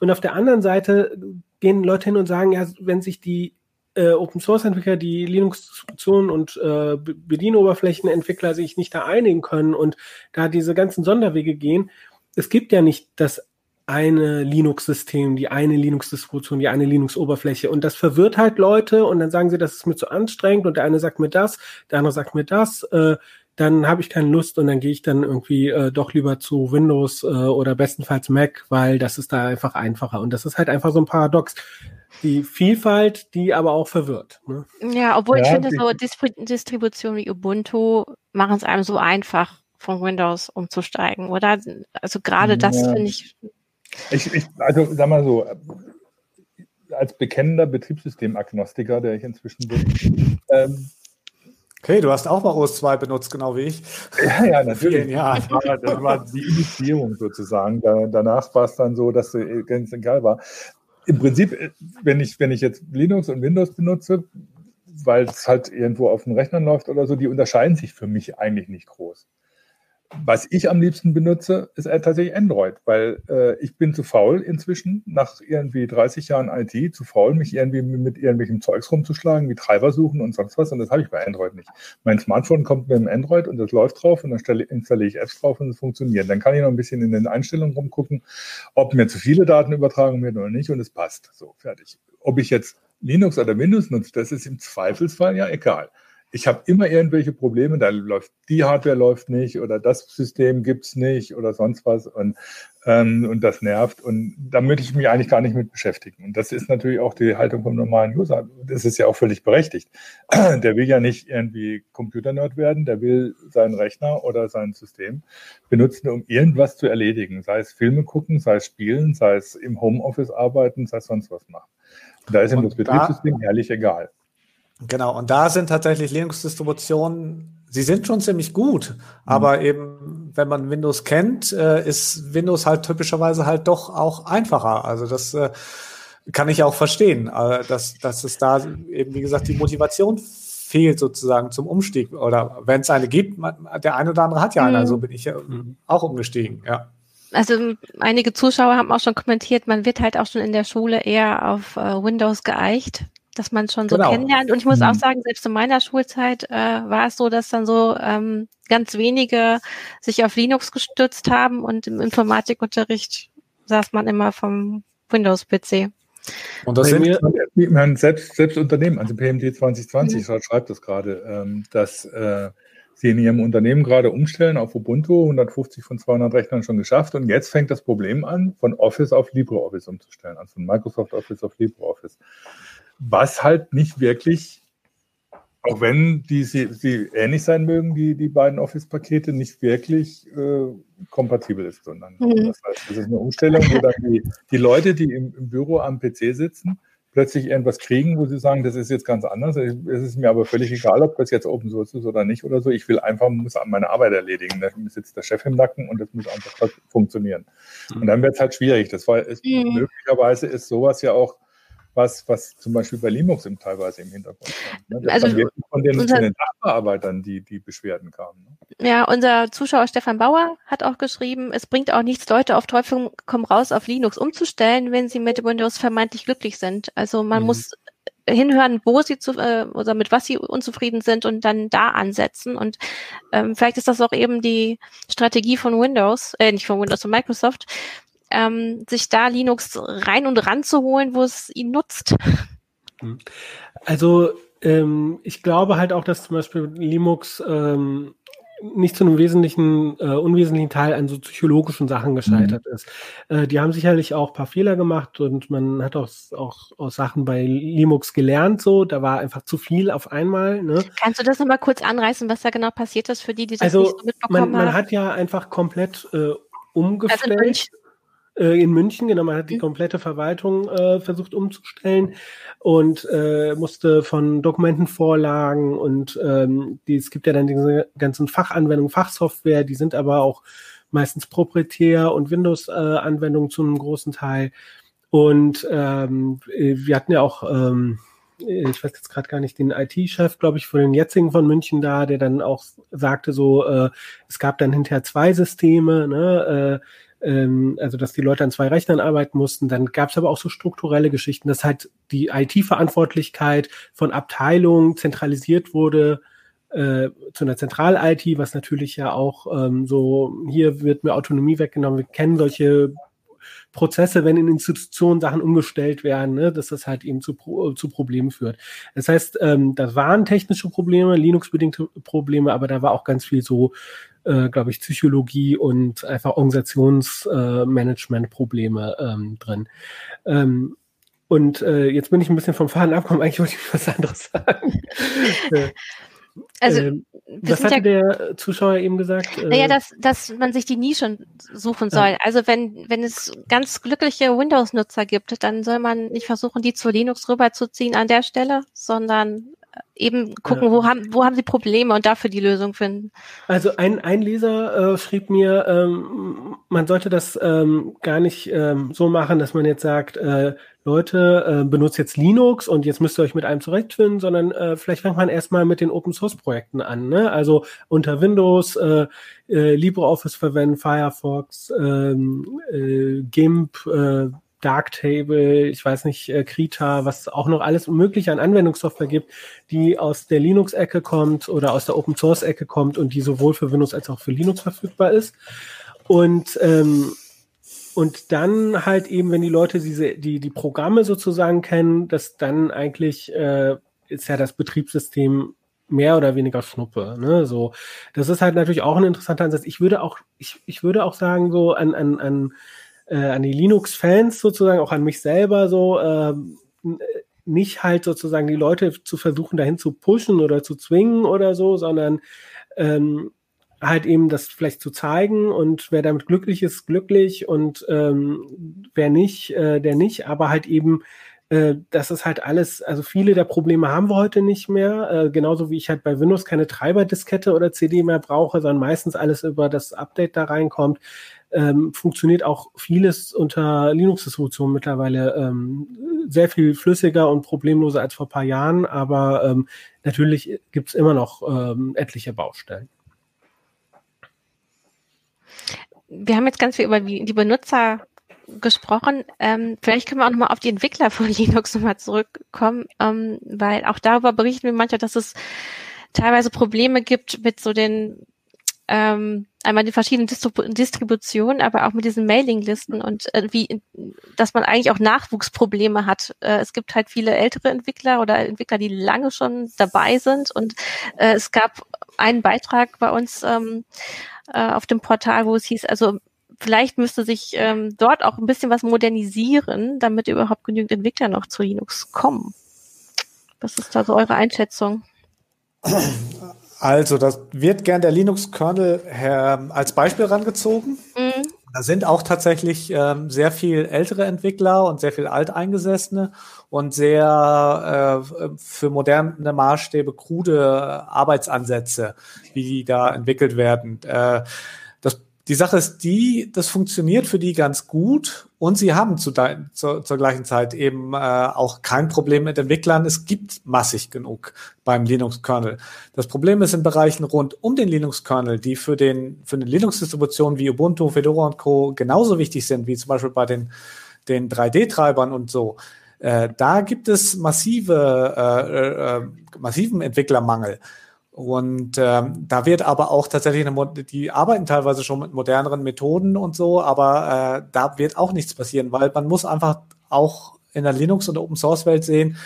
Und auf der anderen Seite gehen Leute hin und sagen, ja, wenn sich die äh, Open Source Entwickler, die Linux-Distributionen und äh, Bedienoberflächenentwickler sich nicht da einigen können und da diese ganzen Sonderwege gehen. Es gibt ja nicht das eine Linux-System, die eine Linux-Distribution, die eine Linux-Oberfläche. Und das verwirrt halt Leute und dann sagen sie, das ist mir zu anstrengend und der eine sagt mir das, der andere sagt mir das. Äh, dann habe ich keine Lust und dann gehe ich dann irgendwie äh, doch lieber zu Windows äh, oder bestenfalls Mac, weil das ist da einfach einfacher. Und das ist halt einfach so ein Paradox die Vielfalt, die aber auch verwirrt. Ne? Ja, obwohl ja, ich finde, so Distributionen wie Ubuntu machen es einem so einfach, von Windows umzusteigen, oder? Also gerade das ja. finde ich, ich. Ich, also sag mal so, als bekennender Betriebssystemaknostiker, der ich inzwischen bin, ähm, Okay, du hast auch mal OS 2 benutzt, genau wie ich. Ja, ja, natürlich. Ja. Das, war, das war die Initiierung sozusagen. Da, danach war es dann so, dass es ganz egal war im Prinzip, äh, wenn ich, wenn ich jetzt Linux und Windows benutze, weil es halt irgendwo auf dem Rechner läuft oder so, die unterscheiden sich für mich eigentlich nicht groß. Was ich am liebsten benutze, ist tatsächlich Android, weil äh, ich bin zu faul inzwischen, nach irgendwie 30 Jahren IT, zu faul, mich irgendwie mit irgendwelchem Zeugs rumzuschlagen, wie Treiber suchen und sonst was. Und das habe ich bei Android nicht. Mein Smartphone kommt mit dem Android und das läuft drauf und dann stelle, installiere ich Apps drauf und es funktioniert. Dann kann ich noch ein bisschen in den Einstellungen rumgucken, ob mir zu viele Daten übertragen werden oder nicht und es passt. So, fertig. Ob ich jetzt Linux oder Windows nutze, das ist im Zweifelsfall ja egal ich habe immer irgendwelche Probleme, da läuft die Hardware läuft nicht oder das System gibt's nicht oder sonst was und, ähm, und das nervt und da möchte ich mich eigentlich gar nicht mit beschäftigen. Und das ist natürlich auch die Haltung vom normalen User. Das ist ja auch völlig berechtigt. Der will ja nicht irgendwie Computernerd werden, der will seinen Rechner oder sein System benutzen, um irgendwas zu erledigen, sei es Filme gucken, sei es spielen, sei es im Homeoffice arbeiten, sei es sonst was machen. Und da ist ihm das Betriebssystem da, ehrlich egal. Genau, und da sind tatsächlich Linux-Distributionen, sie sind schon ziemlich gut, mhm. aber eben, wenn man Windows kennt, äh, ist Windows halt typischerweise halt doch auch einfacher. Also das äh, kann ich auch verstehen, äh, dass, dass es da eben, wie gesagt, die Motivation fehlt sozusagen zum Umstieg. Oder wenn es eine gibt, man, der eine oder andere hat ja mhm. eine, also bin ich ja mhm. auch umgestiegen, ja. Also einige Zuschauer haben auch schon kommentiert, man wird halt auch schon in der Schule eher auf äh, Windows geeicht dass man schon so genau. kennenlernt. Und ich muss mhm. auch sagen, selbst in meiner Schulzeit äh, war es so, dass dann so ähm, ganz wenige sich auf Linux gestützt haben und im Informatikunterricht saß man immer vom Windows-PC. Und das sind wir, selbst, selbst Unternehmen, also PMD 2020 mhm. schreibt das gerade, ähm, dass äh, sie in ihrem Unternehmen gerade umstellen auf Ubuntu, 150 von 200 Rechnern schon geschafft und jetzt fängt das Problem an, von Office auf LibreOffice umzustellen, also von Microsoft Office auf LibreOffice was halt nicht wirklich, auch wenn die sie, sie ähnlich sein mögen, die, die beiden Office-Pakete, nicht wirklich äh, kompatibel ist, sondern mhm. das heißt, das ist eine Umstellung, wo dann die, die Leute, die im, im Büro am PC sitzen, plötzlich irgendwas kriegen, wo sie sagen, das ist jetzt ganz anders. Es ist mir aber völlig egal, ob das jetzt Open Source ist oder nicht oder so. Ich will einfach, muss meine Arbeit erledigen. Da sitzt der Chef im Nacken und das muss einfach funktionieren. Mhm. Und dann wird es halt schwierig. Das war, ist, mhm. möglicherweise ist sowas ja auch was, was zum Beispiel bei Linux im teilweise im Hintergrund kam. Ne? also von den, unser, von den Nachbearbeitern die, die Beschwerden kamen. Ne? Ja, unser Zuschauer Stefan Bauer hat auch geschrieben, es bringt auch nichts, Leute auf Teufel komm raus auf Linux umzustellen, wenn sie mit Windows vermeintlich glücklich sind. Also man mhm. muss hinhören, wo sie zu äh, oder mit was sie unzufrieden sind und dann da ansetzen. Und ähm, vielleicht ist das auch eben die Strategie von Windows, äh, nicht von Windows, von Microsoft, ähm, sich da Linux rein und ran zu holen, wo es ihn nutzt. Hm. Also ähm, ich glaube halt auch, dass zum Beispiel Linux ähm, nicht zu einem wesentlichen, äh, unwesentlichen Teil an so psychologischen Sachen gescheitert mhm. ist. Äh, die haben sicherlich auch paar Fehler gemacht und man hat auch, auch aus Sachen bei Linux gelernt, so, da war einfach zu viel auf einmal. Ne? Kannst du das nochmal kurz anreißen, was da genau passiert ist für die, die das also, nicht so mitbekommen man, man haben? Man hat ja einfach komplett äh, umgestellt. Also äh, in München, genau, man hat die mhm. komplette Verwaltung äh, versucht umzustellen und äh, musste von Dokumentenvorlagen und ähm, die, es gibt ja dann diese ganzen Fachanwendungen, Fachsoftware, die sind aber auch meistens proprietär und Windows-Anwendungen zu einem großen Teil. Und ähm, wir hatten ja auch, ähm, ich weiß jetzt gerade gar nicht, den IT-Chef, glaube ich, von den jetzigen von München da, der dann auch sagte, so, äh, es gab dann hinterher zwei Systeme, ne, äh, ähm, also dass die Leute an zwei Rechnern arbeiten mussten. Dann gab es aber auch so strukturelle Geschichten, dass halt die IT-Verantwortlichkeit von Abteilungen zentralisiert wurde äh, zu einer Zentral-IT, was natürlich ja auch ähm, so, hier wird mir Autonomie weggenommen. Wir kennen solche Prozesse, wenn in Institutionen Sachen umgestellt werden, ne, dass das halt eben zu, zu Problemen führt. Das heißt, ähm, das waren technische Probleme, Linux-bedingte Probleme, aber da war auch ganz viel so äh, glaube ich, Psychologie und einfach Organisationsmanagement-Probleme äh, ähm, drin. Ähm, und äh, jetzt bin ich ein bisschen vom Faden abgekommen. Eigentlich wollte ich was anderes sagen. Also, ähm, was hatte ja, der Zuschauer eben gesagt? Naja, äh, dass, dass man sich die Nische suchen soll. Ja. Also wenn, wenn es ganz glückliche Windows-Nutzer gibt, dann soll man nicht versuchen, die zu Linux rüberzuziehen an der Stelle, sondern eben gucken, ja. wo haben wo haben sie Probleme und dafür die Lösung finden. Also ein, ein Leser äh, schrieb mir, ähm, man sollte das ähm, gar nicht ähm, so machen, dass man jetzt sagt, äh, Leute, äh, benutzt jetzt Linux und jetzt müsst ihr euch mit einem zurechtfinden, sondern äh, vielleicht fängt man erstmal mit den Open Source Projekten an. Ne? Also unter Windows äh, äh, LibreOffice verwenden, Firefox, ähm, äh, GIMP, äh, Darktable, ich weiß nicht, äh, Krita, was auch noch alles mögliche an Anwendungssoftware gibt, die aus der Linux-Ecke kommt oder aus der Open-Source-Ecke kommt und die sowohl für Windows als auch für Linux verfügbar ist. Und ähm, und dann halt eben, wenn die Leute diese, die, die Programme sozusagen kennen, dass dann eigentlich äh, ist ja das Betriebssystem mehr oder weniger Schnuppe. Ne? So, das ist halt natürlich auch ein interessanter Ansatz. Ich würde auch, ich, ich würde auch sagen, so an, an, an, äh, an die Linux-Fans sozusagen, auch an mich selber so, äh, nicht halt sozusagen die Leute zu versuchen, dahin zu pushen oder zu zwingen oder so, sondern ähm, halt eben das vielleicht zu zeigen und wer damit glücklich ist, glücklich und ähm, wer nicht, äh, der nicht, aber halt eben äh, das ist halt alles, also viele der Probleme haben wir heute nicht mehr, äh, genauso wie ich halt bei Windows keine Treiberdiskette oder CD mehr brauche, sondern meistens alles über das Update da reinkommt. Ähm, funktioniert auch vieles unter Linux-Distributionen mittlerweile ähm, sehr viel flüssiger und problemloser als vor paar Jahren, aber ähm, natürlich gibt es immer noch ähm, etliche Baustellen. Wir haben jetzt ganz viel über die Benutzer gesprochen. Ähm, vielleicht können wir auch nochmal auf die Entwickler von Linux nochmal zurückkommen, ähm, weil auch darüber berichten wir manchmal, dass es teilweise Probleme gibt mit so den ähm, einmal die verschiedenen Distribu Distributionen, aber auch mit diesen Mailinglisten und äh, wie, dass man eigentlich auch Nachwuchsprobleme hat. Äh, es gibt halt viele ältere Entwickler oder Entwickler, die lange schon dabei sind und äh, es gab einen Beitrag bei uns ähm, äh, auf dem Portal, wo es hieß, also vielleicht müsste sich ähm, dort auch ein bisschen was modernisieren, damit überhaupt genügend Entwickler noch zu Linux kommen. Was ist da so eure Einschätzung? Also, das wird gern der Linux-Kernel als Beispiel rangezogen. Mhm. Da sind auch tatsächlich ähm, sehr viel ältere Entwickler und sehr viel Alteingesessene und sehr äh, für moderne Maßstäbe krude Arbeitsansätze, wie die da entwickelt werden. Äh, die Sache ist die, das funktioniert für die ganz gut und sie haben zu de, zu, zur gleichen Zeit eben äh, auch kein Problem mit Entwicklern. Es gibt massig genug beim Linux-Kernel. Das Problem ist in Bereichen rund um den Linux-Kernel, die für den für eine Linux-Distribution wie Ubuntu, Fedora und Co. genauso wichtig sind, wie zum Beispiel bei den, den 3D-Treibern und so. Äh, da gibt es massive, äh, äh, massiven Entwicklermangel. Und ähm, da wird aber auch tatsächlich, eine, die arbeiten teilweise schon mit moderneren Methoden und so, aber äh, da wird auch nichts passieren, weil man muss einfach auch in der Linux- und Open-Source-Welt sehen,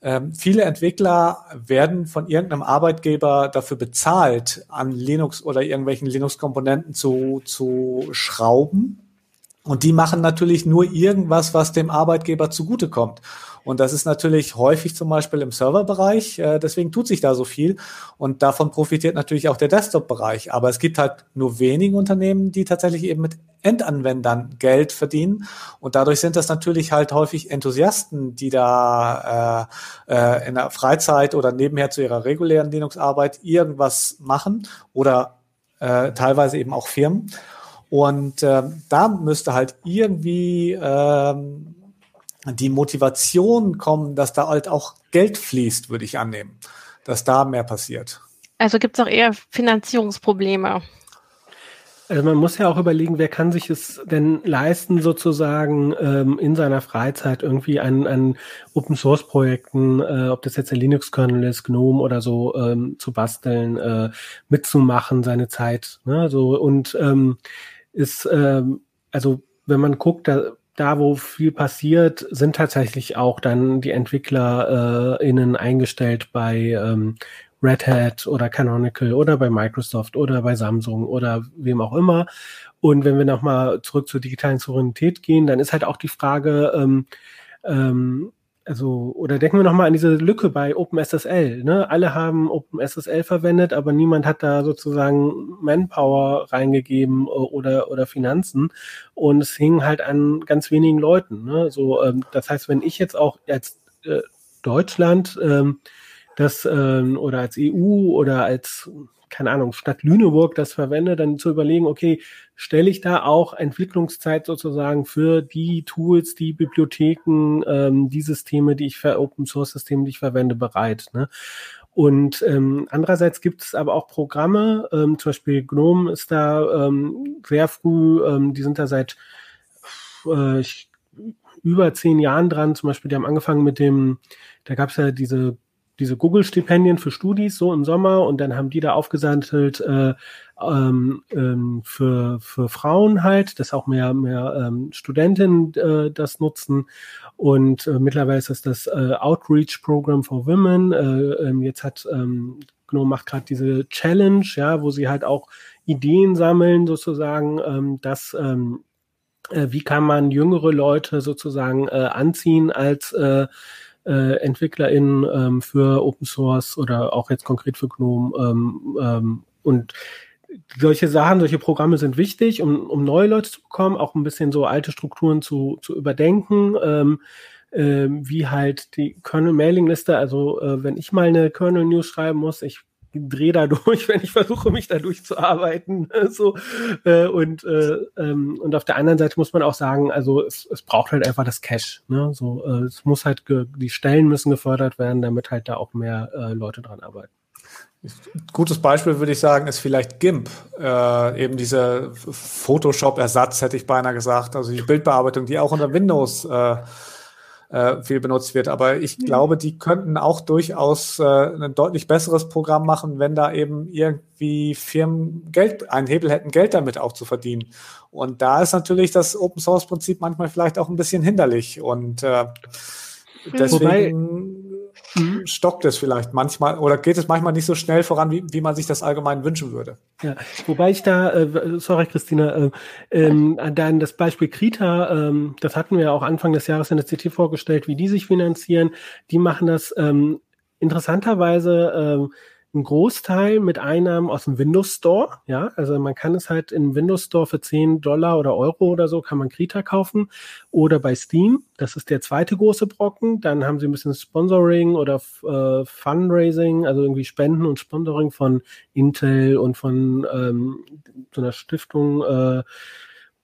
ähm, viele Entwickler werden von irgendeinem Arbeitgeber dafür bezahlt, an Linux oder irgendwelchen Linux-Komponenten zu, zu schrauben. Und die machen natürlich nur irgendwas, was dem Arbeitgeber zugutekommt. Und das ist natürlich häufig zum Beispiel im Serverbereich. Äh, deswegen tut sich da so viel. Und davon profitiert natürlich auch der Desktop-Bereich. Aber es gibt halt nur wenige Unternehmen, die tatsächlich eben mit Endanwendern Geld verdienen. Und dadurch sind das natürlich halt häufig Enthusiasten, die da äh, äh, in der Freizeit oder nebenher zu ihrer regulären Linux-Arbeit irgendwas machen oder äh, teilweise eben auch Firmen. Und äh, da müsste halt irgendwie ähm, die Motivation kommen, dass da halt auch Geld fließt, würde ich annehmen, dass da mehr passiert. Also gibt es auch eher Finanzierungsprobleme. Also man muss ja auch überlegen, wer kann sich es denn leisten, sozusagen ähm, in seiner Freizeit irgendwie an, an Open Source Projekten, äh, ob das jetzt der Linux Kernel ist, GNOME oder so, ähm, zu basteln, äh, mitzumachen, seine Zeit. Ne? So und ähm, ist ähm, also wenn man guckt, da da, wo viel passiert, sind tatsächlich auch dann die EntwicklerInnen äh, eingestellt bei ähm, Red Hat oder Canonical oder bei Microsoft oder bei Samsung oder wem auch immer. Und wenn wir nochmal zurück zur digitalen Souveränität gehen, dann ist halt auch die Frage, ähm, ähm, also, oder denken wir nochmal an diese Lücke bei OpenSSL. Ne? Alle haben OpenSSL verwendet, aber niemand hat da sozusagen Manpower reingegeben äh, oder, oder Finanzen. Und es hing halt an ganz wenigen Leuten. Ne? So, ähm, das heißt, wenn ich jetzt auch als äh, Deutschland ähm, das ähm, oder als EU oder als keine Ahnung, Stadt Lüneburg das verwende, dann zu überlegen, okay, stelle ich da auch Entwicklungszeit sozusagen für die Tools, die Bibliotheken, ähm, die Systeme, die ich für Open Source Systeme, die ich verwende, bereit. Ne? Und ähm, andererseits gibt es aber auch Programme, ähm, zum Beispiel GNOME ist da ähm, sehr früh, ähm, die sind da seit äh, über zehn Jahren dran, zum Beispiel, die haben angefangen mit dem, da gab es ja diese diese Google-Stipendien für Studis so im Sommer und dann haben die da aufgesandelt äh, ähm, ähm, für, für Frauen halt, dass auch mehr, mehr ähm, Studentinnen äh, das nutzen. Und äh, mittlerweile ist das das äh, Outreach Program for Women. Äh, ähm, jetzt hat ähm, GNOME macht gerade diese Challenge, ja, wo sie halt auch Ideen sammeln, sozusagen, ähm, dass ähm, äh, wie kann man jüngere Leute sozusagen äh, anziehen als äh, äh, EntwicklerInnen ähm, für Open Source oder auch jetzt konkret für GNOME ähm, ähm, und solche Sachen, solche Programme sind wichtig, um, um neue Leute zu bekommen, auch ein bisschen so alte Strukturen zu, zu überdenken, ähm, äh, wie halt die Kernel-Mailing-Liste, also äh, wenn ich mal eine Kernel-News schreiben muss, ich drehe da durch, wenn ich versuche, mich da durchzuarbeiten. so, äh, und, äh, ähm, und auf der anderen Seite muss man auch sagen, also es, es braucht halt einfach das Cash. Ne? So, äh, es muss halt, die Stellen müssen gefördert werden, damit halt da auch mehr äh, Leute dran arbeiten. Gutes Beispiel würde ich sagen, ist vielleicht GIMP. Äh, eben dieser Photoshop-Ersatz, hätte ich beinahe gesagt. Also die Bildbearbeitung, die auch unter Windows äh, äh, viel benutzt wird. Aber ich mhm. glaube, die könnten auch durchaus äh, ein deutlich besseres Programm machen, wenn da eben irgendwie Firmen Geld, einen Hebel hätten, Geld damit auch zu verdienen. Und da ist natürlich das Open Source Prinzip manchmal vielleicht auch ein bisschen hinderlich. Und äh, deswegen Wobei, mhm. stockt es vielleicht manchmal oder geht es manchmal nicht so schnell voran, wie, wie man sich das allgemein wünschen würde. Ja, wobei ich da, äh, sorry Christina, äh, ähm, dann das Beispiel Krita, ähm, das hatten wir ja auch Anfang des Jahres in der CT vorgestellt, wie die sich finanzieren. Die machen das ähm, interessanterweise ähm, ein Großteil mit Einnahmen aus dem Windows Store. Ja, also man kann es halt im Windows Store für 10 Dollar oder Euro oder so kann man Krita kaufen oder bei Steam. Das ist der zweite große Brocken. Dann haben sie ein bisschen Sponsoring oder äh, Fundraising, also irgendwie Spenden und Sponsoring von Intel und von ähm, so einer Stiftung. Äh,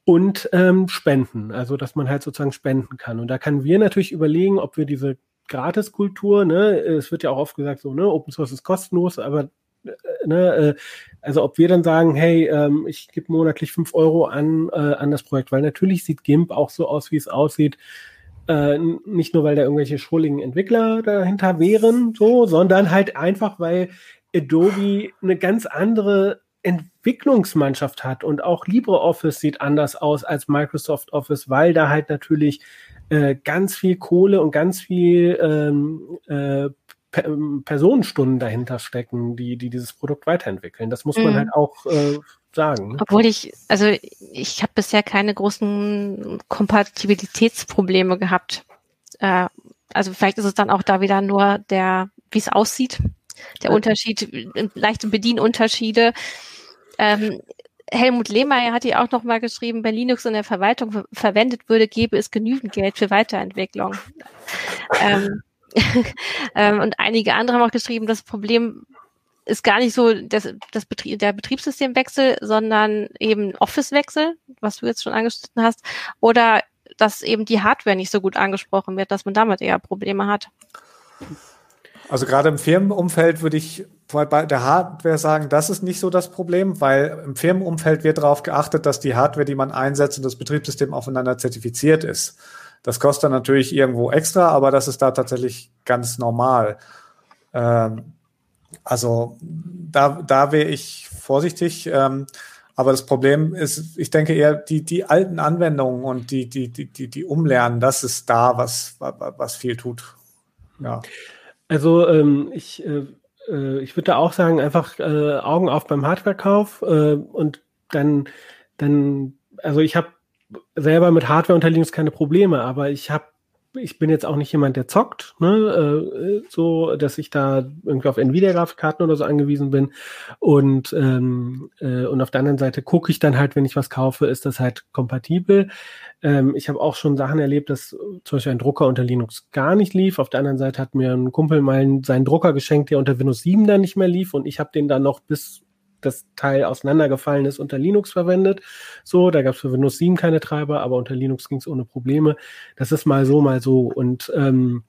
und ähm, Spenden, also dass man halt sozusagen spenden kann. Und da können wir natürlich überlegen, ob wir diese Gratiskultur, ne? Es wird ja auch oft gesagt, so, ne, Open Source ist kostenlos, aber äh, ne, äh, also ob wir dann sagen, hey, ähm, ich gebe monatlich fünf Euro an, äh, an das Projekt, weil natürlich sieht GIMP auch so aus, wie es aussieht. Nicht nur, weil da irgendwelche schrulligen Entwickler dahinter wären, so, sondern halt einfach, weil Adobe eine ganz andere Entwicklungsmannschaft hat und auch LibreOffice sieht anders aus als Microsoft Office, weil da halt natürlich äh, ganz viel Kohle und ganz viel ähm, äh, Personenstunden dahinter stecken, die, die dieses Produkt weiterentwickeln. Das muss man mhm. halt auch äh, sagen. Obwohl ich, also ich habe bisher keine großen Kompatibilitätsprobleme gehabt. Äh, also vielleicht ist es dann auch da wieder nur der, wie es aussieht, der Unterschied, leichte Bedienunterschiede. Ähm, Helmut Lehmeier hat ja auch noch mal geschrieben, wenn Linux in der Verwaltung ver verwendet würde, gäbe es genügend Geld für Weiterentwicklung. ähm, ähm, und einige andere haben auch geschrieben, das Problem ist gar nicht so das, das Betrie der Betriebssystemwechsel, sondern eben Office-Wechsel, was du jetzt schon angeschnitten hast, oder dass eben die Hardware nicht so gut angesprochen wird, dass man damit eher Probleme hat. Also gerade im Firmenumfeld würde ich bei der Hardware sagen, das ist nicht so das Problem, weil im Firmenumfeld wird darauf geachtet, dass die Hardware, die man einsetzt und das Betriebssystem aufeinander zertifiziert ist. Das kostet dann natürlich irgendwo extra, aber das ist da tatsächlich ganz normal. Ähm, also da, da wäre ich vorsichtig. Ähm, aber das Problem ist, ich denke eher, die, die alten Anwendungen und die, die, die, die, Umlernen, das ist da, was, was viel tut. Ja. Also ähm, ich, äh, äh, ich würde da auch sagen, einfach äh, Augen auf beim Hardwarekauf äh, und dann, dann, also ich habe selber mit Hardware unter Linux keine Probleme, aber ich habe ich bin jetzt auch nicht jemand, der zockt, ne, äh, so, dass ich da irgendwie auf Nvidia-Grafikkarten oder so angewiesen bin. Und, ähm, äh, und auf der anderen Seite gucke ich dann halt, wenn ich was kaufe, ist das halt kompatibel. Ähm, ich habe auch schon Sachen erlebt, dass zum Beispiel ein Drucker unter Linux gar nicht lief. Auf der anderen Seite hat mir ein Kumpel mal seinen Drucker geschenkt, der unter Windows 7 dann nicht mehr lief und ich habe den dann noch bis das Teil auseinandergefallen ist, unter Linux verwendet. So, da gab es für Windows 7 keine Treiber, aber unter Linux ging es ohne Probleme. Das ist mal so, mal so. Und ähm,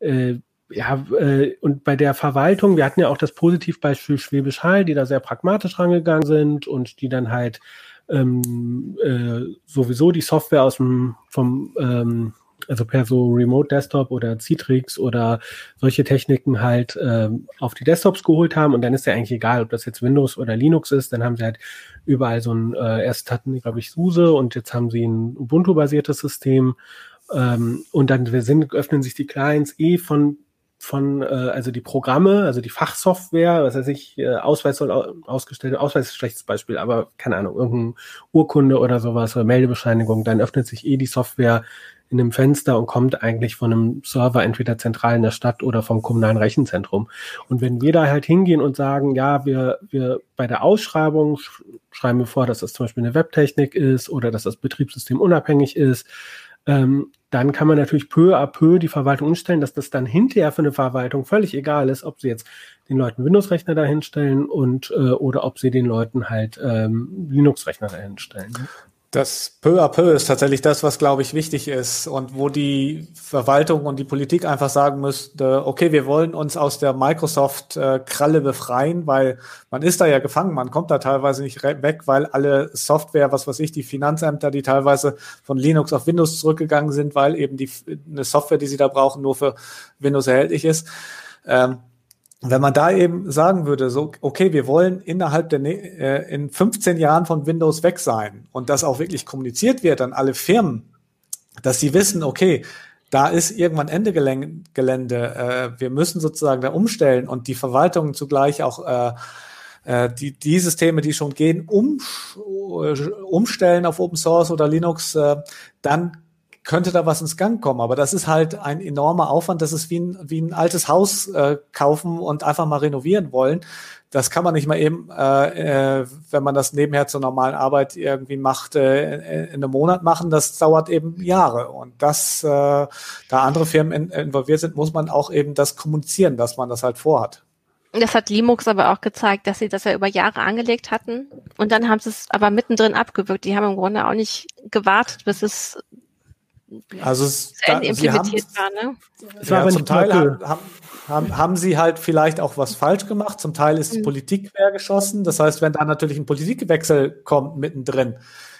äh, ja, äh, und bei der Verwaltung, wir hatten ja auch das Positivbeispiel Schwäbisch Hall, die da sehr pragmatisch rangegangen sind und die dann halt ähm, äh, sowieso die Software aus dem vom ähm, also per so Remote Desktop oder Citrix oder solche Techniken halt ähm, auf die Desktops geholt haben. Und dann ist ja eigentlich egal, ob das jetzt Windows oder Linux ist, dann haben sie halt überall so ein, äh, erst hatten die, glaube ich, SUSE und jetzt haben sie ein Ubuntu-basiertes System. Ähm, und dann sind, öffnen sich die Clients eh von von, äh, also die Programme, also die Fachsoftware, was weiß ich, äh, Ausweis soll ausgestellt, Ausweis ist ein schlechtes Beispiel, aber keine Ahnung, irgendeine Urkunde oder sowas oder Meldebescheinigung, dann öffnet sich eh die Software in einem Fenster und kommt eigentlich von einem Server entweder zentral in der Stadt oder vom kommunalen Rechenzentrum. Und wenn wir da halt hingehen und sagen, ja, wir, wir bei der Ausschreibung schreiben wir vor, dass das zum Beispiel eine Webtechnik ist oder dass das Betriebssystem unabhängig ist, ähm, dann kann man natürlich peu à peu die Verwaltung umstellen, dass das dann hinterher für eine Verwaltung völlig egal ist, ob sie jetzt den Leuten Windows-Rechner dahinstellen und äh, oder ob sie den Leuten halt ähm, Linux-Rechner dahinstellen. Das peu à peu ist tatsächlich das, was, glaube ich, wichtig ist und wo die Verwaltung und die Politik einfach sagen müsste, okay, wir wollen uns aus der Microsoft-Kralle befreien, weil man ist da ja gefangen, man kommt da teilweise nicht weg, weil alle Software, was weiß ich, die Finanzämter, die teilweise von Linux auf Windows zurückgegangen sind, weil eben die eine Software, die sie da brauchen, nur für Windows erhältlich ist. Ähm, wenn man da eben sagen würde, so, okay, wir wollen innerhalb der, äh, in 15 Jahren von Windows weg sein und das auch wirklich kommuniziert wird an alle Firmen, dass sie wissen, okay, da ist irgendwann Ende Gelände, äh, wir müssen sozusagen da umstellen und die Verwaltungen zugleich auch äh, äh, die, die Systeme, die schon gehen, um, umstellen auf Open Source oder Linux, äh, dann könnte da was ins Gang kommen. Aber das ist halt ein enormer Aufwand. Das ist wie ein, wie ein altes Haus äh, kaufen und einfach mal renovieren wollen. Das kann man nicht mal eben, äh, äh, wenn man das nebenher zur normalen Arbeit irgendwie macht, äh, in einem Monat machen. Das dauert eben Jahre. Und das, äh, da andere Firmen in, involviert sind, muss man auch eben das kommunizieren, dass man das halt vorhat. Das hat Linux aber auch gezeigt, dass sie das ja über Jahre angelegt hatten. Und dann haben sie es aber mittendrin abgewürgt. Die haben im Grunde auch nicht gewartet, bis es also es, da, implementiert haben, war, ne? Es war ja, zum Teil haben, haben, haben sie halt vielleicht auch was falsch gemacht, zum Teil ist die mhm. Politik quergeschossen. Das heißt, wenn da natürlich ein Politikwechsel kommt mittendrin,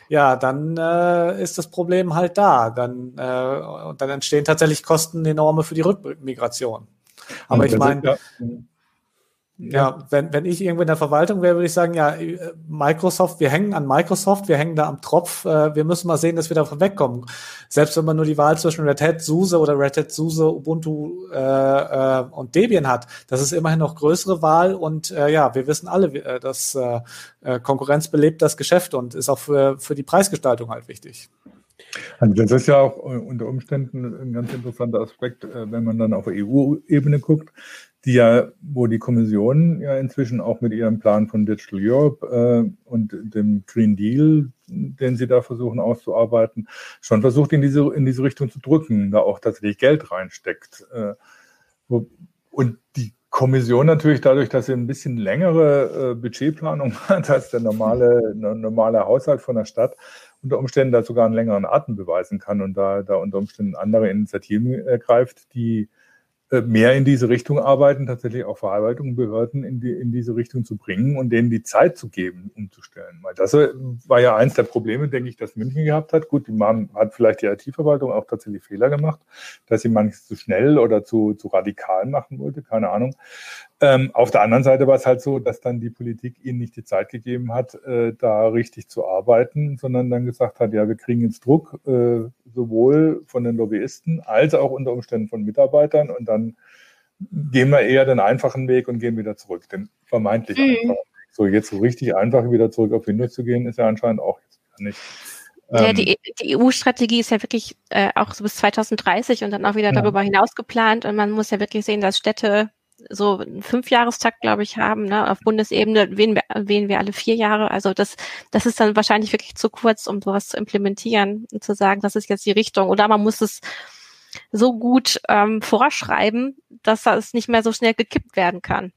ja, dann äh, ist das Problem halt da. Dann, äh, dann entstehen tatsächlich Kosten enorme für die Rückmigration. Aber ich meine, ja, ja, wenn, wenn ich irgendwo in der Verwaltung wäre, würde ich sagen, ja, Microsoft, wir hängen an Microsoft, wir hängen da am Tropf, äh, wir müssen mal sehen, dass wir davon wegkommen. Selbst wenn man nur die Wahl zwischen Red Hat, SUSE oder Red Hat, SUSE, Ubuntu äh, äh, und Debian hat, das ist immerhin noch größere Wahl und äh, ja, wir wissen alle, äh, dass äh, äh, Konkurrenz belebt das Geschäft und ist auch für, für die Preisgestaltung halt wichtig. Also das ist ja auch unter Umständen ein ganz interessanter Aspekt, wenn man dann auf EU-Ebene guckt die ja, wo die Kommission ja inzwischen auch mit ihrem Plan von Digital Europe äh, und dem Green Deal, den sie da versuchen auszuarbeiten, schon versucht in diese in diese Richtung zu drücken, da auch tatsächlich Geld reinsteckt. Äh, wo, und die Kommission natürlich dadurch, dass sie ein bisschen längere äh, Budgetplanung hat als der normale, normale Haushalt von der Stadt, unter Umständen da sogar einen längeren Atem beweisen kann und da, da unter Umständen andere Initiativen ergreift, die äh, mehr in diese Richtung arbeiten, tatsächlich auch Verarbeitungsbehörden in, die, in diese Richtung zu bringen und denen die Zeit zu geben, umzustellen. Weil das äh, war ja eins der Probleme, denke ich, dass München gehabt hat. Gut, die machen, hat vielleicht die IT-Verwaltung auch tatsächlich Fehler gemacht, dass sie manches zu schnell oder zu, zu radikal machen wollte, keine Ahnung. Ähm, auf der anderen Seite war es halt so, dass dann die Politik ihnen nicht die Zeit gegeben hat, äh, da richtig zu arbeiten, sondern dann gesagt hat, ja, wir kriegen jetzt Druck, äh, sowohl von den Lobbyisten als auch unter Umständen von Mitarbeitern und dann gehen wir eher den einfachen Weg und gehen wieder zurück, den vermeintlich mhm. einfachen Weg. So, jetzt so richtig einfach wieder zurück auf Windows zu gehen, ist ja anscheinend auch jetzt nicht. Ja, ähm, die, die EU-Strategie ist ja wirklich äh, auch so bis 2030 und dann auch wieder ja. darüber hinaus geplant. Und man muss ja wirklich sehen, dass Städte so einen Fünfjahrestakt, glaube ich, haben. Ne? Auf Bundesebene wählen wir, wählen wir alle vier Jahre. Also das, das ist dann wahrscheinlich wirklich zu kurz, um sowas zu implementieren und zu sagen, das ist jetzt die Richtung. Oder man muss es so gut ähm, vorschreiben, dass das nicht mehr so schnell gekippt werden kann.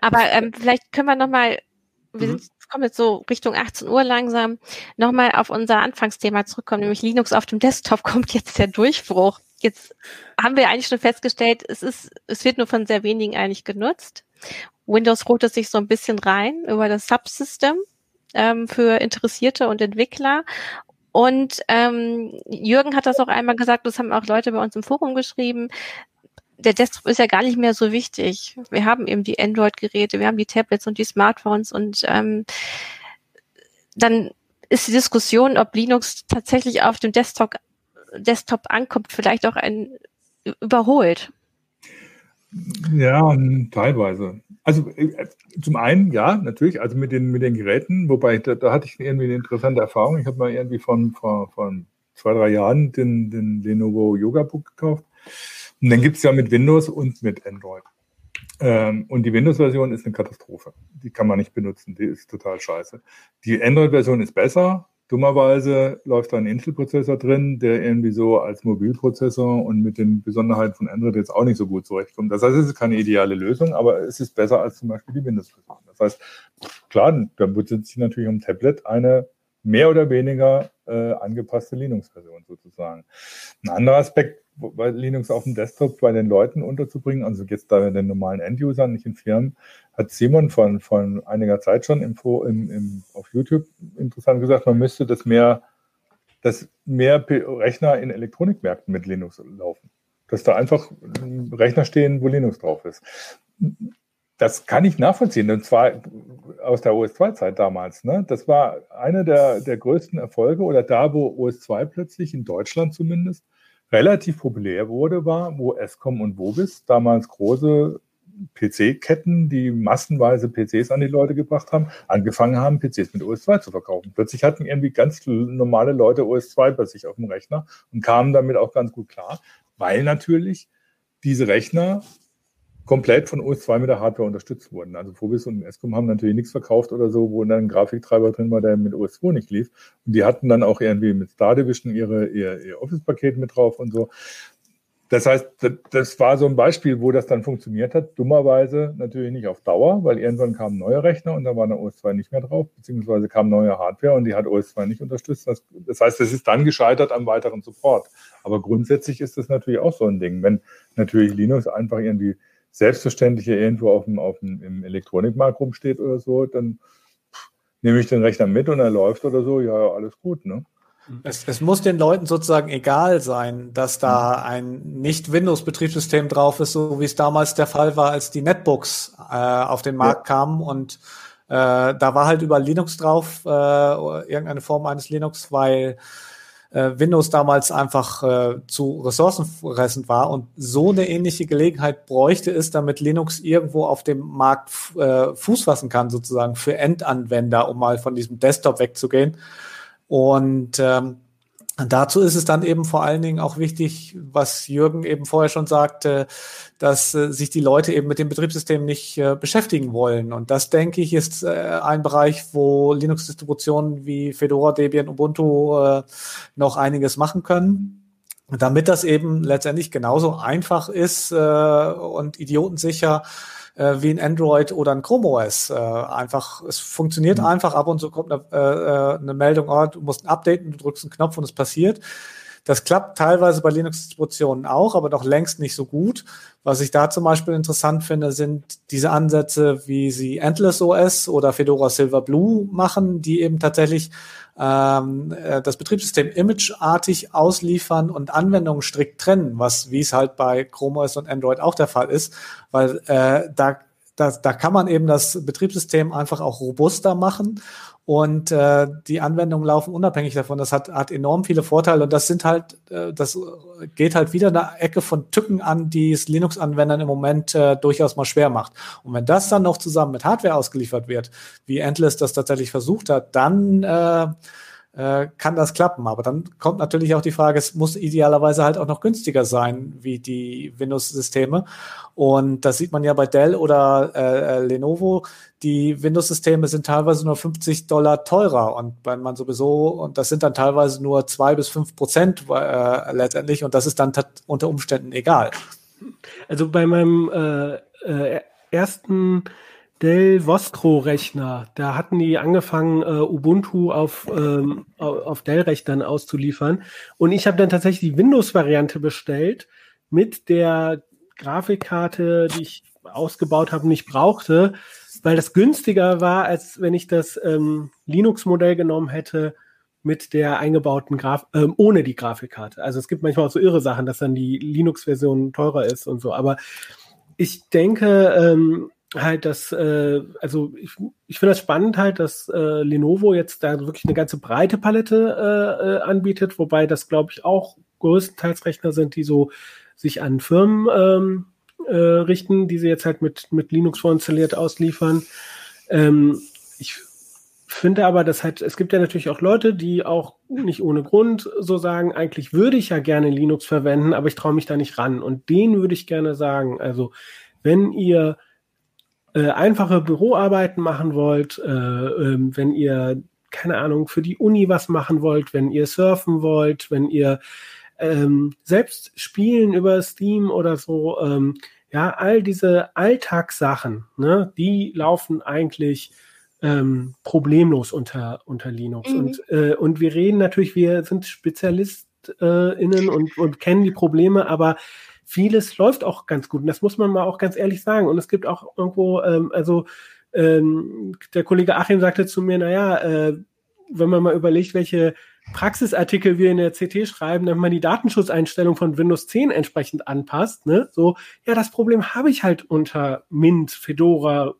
Aber ähm, vielleicht können wir nochmal, wir mhm. sind, kommen jetzt so Richtung 18 Uhr langsam, nochmal auf unser Anfangsthema zurückkommen, nämlich Linux auf dem Desktop kommt jetzt der Durchbruch. Jetzt haben wir eigentlich schon festgestellt, es ist, es wird nur von sehr wenigen eigentlich genutzt. Windows rotet sich so ein bisschen rein über das Subsystem ähm, für Interessierte und Entwickler. Und ähm, Jürgen hat das auch einmal gesagt, das haben auch Leute bei uns im Forum geschrieben. Der Desktop ist ja gar nicht mehr so wichtig. Wir haben eben die Android-Geräte, wir haben die Tablets und die Smartphones und ähm, dann ist die Diskussion, ob Linux tatsächlich auf dem Desktop, Desktop ankommt, vielleicht auch ein überholt. Ja, teilweise. Also äh, zum einen, ja, natürlich, also mit den, mit den Geräten, wobei da, da hatte ich irgendwie eine interessante Erfahrung. Ich habe mal irgendwie von, von, von zwei, drei Jahren den, den Lenovo Yoga Book gekauft. Und dann gibt es ja mit Windows und mit Android. Ähm, und die Windows-Version ist eine Katastrophe. Die kann man nicht benutzen. Die ist total scheiße. Die Android-Version ist besser. Dummerweise läuft da ein Intel-Prozessor drin, der irgendwie so als Mobilprozessor und mit den Besonderheiten von Android jetzt auch nicht so gut zurechtkommt. Das heißt, es ist keine ideale Lösung, aber es ist besser als zum Beispiel die Windows-Version. Das heißt, klar, da besitzt sich natürlich am Tablet eine mehr oder weniger äh, angepasste Linux-Version sozusagen. Ein anderer Aspekt, bei Linux auf dem Desktop bei den Leuten unterzubringen, also jetzt da den normalen End-Usern, nicht in Firmen, hat Simon von, von einiger Zeit schon im, im, im, auf YouTube interessant gesagt, man müsste das mehr, dass mehr Rechner in Elektronikmärkten mit Linux laufen. Dass da einfach Rechner stehen, wo Linux drauf ist. Das kann ich nachvollziehen, und zwar aus der OS2-Zeit damals. Ne? Das war einer der, der größten Erfolge oder da, wo OS2 plötzlich, in Deutschland zumindest, relativ populär wurde, war, wo Escom und Vobis, damals große PC-Ketten, die massenweise PCs an die Leute gebracht haben, angefangen haben, PCs mit OS2 zu verkaufen. Plötzlich hatten irgendwie ganz normale Leute OS2 bei sich auf dem Rechner und kamen damit auch ganz gut klar, weil natürlich diese Rechner komplett von OS2 mit der Hardware unterstützt wurden. Also Phobis und Escom haben natürlich nichts verkauft oder so, wo dann ein Grafiktreiber drin war, der mit OS2 nicht lief. Und die hatten dann auch irgendwie mit Star Division ihre, ihr, ihr Office-Paket mit drauf und so. Das heißt, das war so ein Beispiel, wo das dann funktioniert hat. Dummerweise natürlich nicht auf Dauer, weil irgendwann kamen neue Rechner und da war der OS2 nicht mehr drauf, beziehungsweise kam neue Hardware und die hat OS2 nicht unterstützt. Das, das heißt, es ist dann gescheitert am weiteren Support. Aber grundsätzlich ist das natürlich auch so ein Ding. Wenn natürlich Linux einfach irgendwie selbstverständlich irgendwo auf dem, auf dem, im Elektronikmarkt rumsteht oder so, dann nehme ich den Rechner mit und er läuft oder so, ja, alles gut, ne? Es, es, muss den Leuten sozusagen egal sein, dass da ein Nicht-Windows-Betriebssystem drauf ist, so wie es damals der Fall war, als die Netbooks äh, auf den Markt ja. kamen und äh, da war halt über Linux drauf, äh, irgendeine Form eines Linux, weil äh, Windows damals einfach äh, zu ressourcenfressend war und so eine ähnliche Gelegenheit bräuchte es, damit Linux irgendwo auf dem Markt äh, Fuß fassen kann, sozusagen für Endanwender, um mal von diesem Desktop wegzugehen. Und ähm, dazu ist es dann eben vor allen Dingen auch wichtig, was Jürgen eben vorher schon sagte, dass äh, sich die Leute eben mit dem Betriebssystem nicht äh, beschäftigen wollen. Und das, denke ich, ist äh, ein Bereich, wo Linux-Distributionen wie Fedora, Debian, Ubuntu noch einiges machen können. Damit das eben letztendlich genauso einfach ist und idiotensicher äh, wie ein Android oder ein Chrome OS. Äh, einfach, es funktioniert mhm. einfach, ab und zu kommt eine, äh, äh, eine Meldung, oh, du musst ein Updaten, du drückst einen Knopf und es passiert. Das klappt teilweise bei Linux-Distributionen auch, aber noch längst nicht so gut. Was ich da zum Beispiel interessant finde, sind diese Ansätze, wie sie Endless OS oder Fedora Silverblue machen, die eben tatsächlich ähm, äh, das Betriebssystem imageartig ausliefern und Anwendungen strikt trennen, was wie es halt bei Chrome OS und Android auch der Fall ist, weil äh, da da, da kann man eben das Betriebssystem einfach auch robuster machen und äh, die Anwendungen laufen unabhängig davon. Das hat, hat enorm viele Vorteile und das sind halt, äh, das geht halt wieder eine Ecke von Tücken an, die es Linux-Anwendern im Moment äh, durchaus mal schwer macht. Und wenn das dann noch zusammen mit Hardware ausgeliefert wird, wie Endless das tatsächlich versucht hat, dann äh, äh, kann das klappen. Aber dann kommt natürlich auch die Frage, es muss idealerweise halt auch noch günstiger sein wie die Windows-Systeme. Und das sieht man ja bei Dell oder äh, äh Lenovo. Die Windows-Systeme sind teilweise nur 50 Dollar teurer. Und wenn man sowieso, und das sind dann teilweise nur zwei bis fünf Prozent äh, letztendlich, und das ist dann unter Umständen egal. Also bei meinem äh, äh, ersten Dell Vostro-Rechner. Da hatten die angefangen, äh, Ubuntu auf, ähm, auf Dell-Rechnern auszuliefern. Und ich habe dann tatsächlich die Windows-Variante bestellt mit der Grafikkarte, die ich ausgebaut habe, nicht brauchte, weil das günstiger war, als wenn ich das ähm, Linux-Modell genommen hätte mit der eingebauten Graf ähm, ohne die Grafikkarte. Also es gibt manchmal auch so irre Sachen, dass dann die Linux-Version teurer ist und so. Aber ich denke ähm, halt, dass, äh, also ich, ich finde das spannend halt, dass äh, Lenovo jetzt da wirklich eine ganze breite Palette äh, äh, anbietet, wobei das, glaube ich, auch größtenteils Rechner sind, die so sich an Firmen ähm, äh, richten, die sie jetzt halt mit, mit Linux vorinstalliert ausliefern. Ähm, ich finde aber, dass halt, es gibt ja natürlich auch Leute, die auch nicht ohne Grund so sagen, eigentlich würde ich ja gerne Linux verwenden, aber ich traue mich da nicht ran. Und denen würde ich gerne sagen, also wenn ihr äh, einfache Büroarbeiten machen wollt, äh, äh, wenn ihr, keine Ahnung, für die Uni was machen wollt, wenn ihr surfen wollt, wenn ihr ähm, selbst spielen über Steam oder so, ähm, ja, all diese Alltagssachen, ne, die laufen eigentlich ähm, problemlos unter, unter Linux. Mhm. Und, äh, und wir reden natürlich, wir sind SpezialistInnen und, und kennen die Probleme, aber vieles läuft auch ganz gut. Und das muss man mal auch ganz ehrlich sagen. Und es gibt auch irgendwo, ähm, also ähm, der Kollege Achim sagte zu mir, naja, äh, wenn man mal überlegt, welche Praxisartikel wir in der CT schreiben, damit man die Datenschutzeinstellung von Windows 10 entsprechend anpasst, ne? So, ja, das Problem habe ich halt unter Mint, Fedora,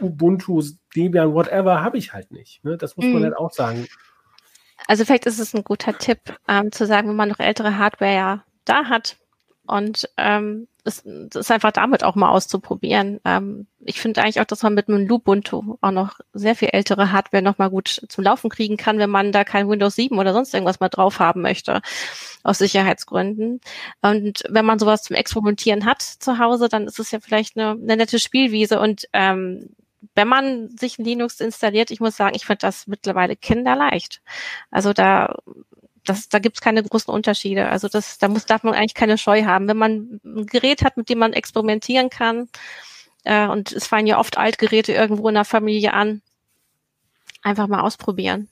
Ubuntu, Debian, whatever, habe ich halt nicht. Ne? Das muss man mhm. halt auch sagen. Also vielleicht ist es ein guter Tipp, ähm, zu sagen, wenn man noch ältere Hardware ja da hat, und ähm, es, es ist einfach damit auch mal auszuprobieren. Ähm, ich finde eigentlich auch, dass man mit einem Lubuntu auch noch sehr viel ältere Hardware noch mal gut zum Laufen kriegen kann, wenn man da kein Windows 7 oder sonst irgendwas mal drauf haben möchte, aus Sicherheitsgründen. Und wenn man sowas zum Experimentieren hat zu Hause, dann ist es ja vielleicht eine, eine nette Spielwiese. Und ähm, wenn man sich Linux installiert, ich muss sagen, ich finde das mittlerweile kinderleicht. Also da das, da gibt's keine großen Unterschiede. Also das, da muss, darf man eigentlich keine Scheu haben. Wenn man ein Gerät hat, mit dem man experimentieren kann, äh, und es fallen ja oft Altgeräte irgendwo in der Familie an, einfach mal ausprobieren.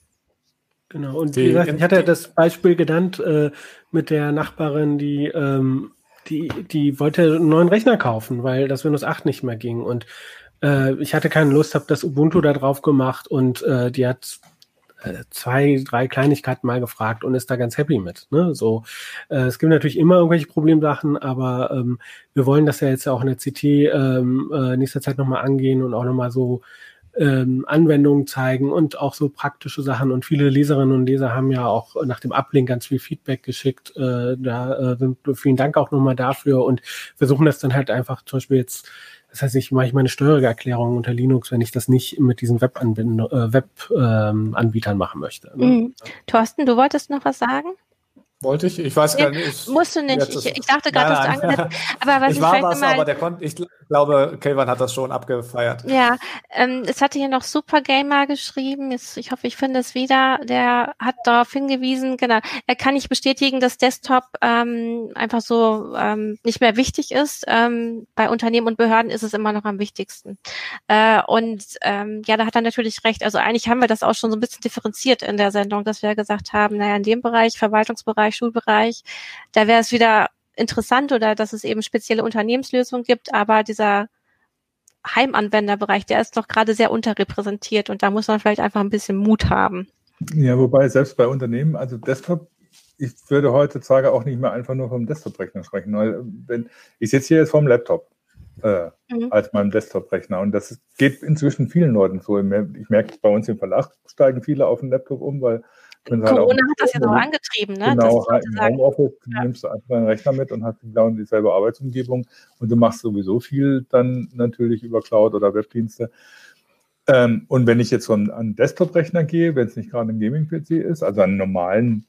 Genau, und wie gesagt, ich hatte das Beispiel genannt äh, mit der Nachbarin, die, ähm, die, die wollte einen neuen Rechner kaufen, weil das Windows 8 nicht mehr ging. Und äh, ich hatte keine Lust, habe das Ubuntu da drauf gemacht und äh, die hat äh, zwei, drei Kleinigkeiten mal gefragt und ist da ganz happy mit. Ne? So, äh, es gibt natürlich immer irgendwelche Problemsachen, aber ähm, wir wollen das ja jetzt auch in der CT ähm, äh, nächster Zeit nochmal angehen und auch nochmal so ähm, Anwendungen zeigen und auch so praktische Sachen. Und viele Leserinnen und Leser haben ja auch nach dem Uplink ganz viel Feedback geschickt. Äh, da äh, sind, vielen Dank auch nochmal dafür und versuchen das dann halt einfach zum Beispiel jetzt das heißt, ich mache meine Steuererklärung unter Linux, wenn ich das nicht mit diesen Web-Anbietern Web, ähm, machen möchte. Ne? Mhm. Thorsten, du wolltest noch was sagen? Wollte ich? Ich weiß gar nicht. Ich, musst du nicht. Ich, ich dachte gerade, dass du angesetzt Aber was ich, ich war was, aber der konnte, ich glaube, Kelvin hat das schon abgefeiert. Ja, ähm, es hatte hier noch Super Gamer geschrieben. Jetzt, ich hoffe, ich finde es wieder. Der hat darauf hingewiesen, genau. Er kann nicht bestätigen, dass Desktop ähm, einfach so ähm, nicht mehr wichtig ist. Ähm, bei Unternehmen und Behörden ist es immer noch am wichtigsten. Äh, und ähm, ja, da hat er natürlich recht. Also eigentlich haben wir das auch schon so ein bisschen differenziert in der Sendung, dass wir gesagt haben, naja, in dem Bereich, Verwaltungsbereich, Schulbereich, da wäre es wieder interessant oder dass es eben spezielle Unternehmenslösungen gibt, aber dieser Heimanwenderbereich, der ist doch gerade sehr unterrepräsentiert und da muss man vielleicht einfach ein bisschen Mut haben. Ja, wobei selbst bei Unternehmen, also Desktop, ich würde heutzutage auch nicht mehr einfach nur vom Desktop-Rechner sprechen, weil wenn ich sitze hier jetzt vom Laptop äh, mhm. als meinem Desktop-Rechner und das geht inzwischen vielen Leuten so. Ich merke, bei uns im Verlag steigen viele auf den Laptop um, weil Corona halt hat das ja noch angetrieben, ne? Genau, halt im Homeoffice ja. nimmst du einfach deinen Rechner mit und hast genau dieselbe Arbeitsumgebung und du machst sowieso viel dann natürlich über Cloud oder Webdienste. Ähm, und wenn ich jetzt so an einen Desktop-Rechner gehe, wenn es nicht gerade ein Gaming-PC ist, also einen normalen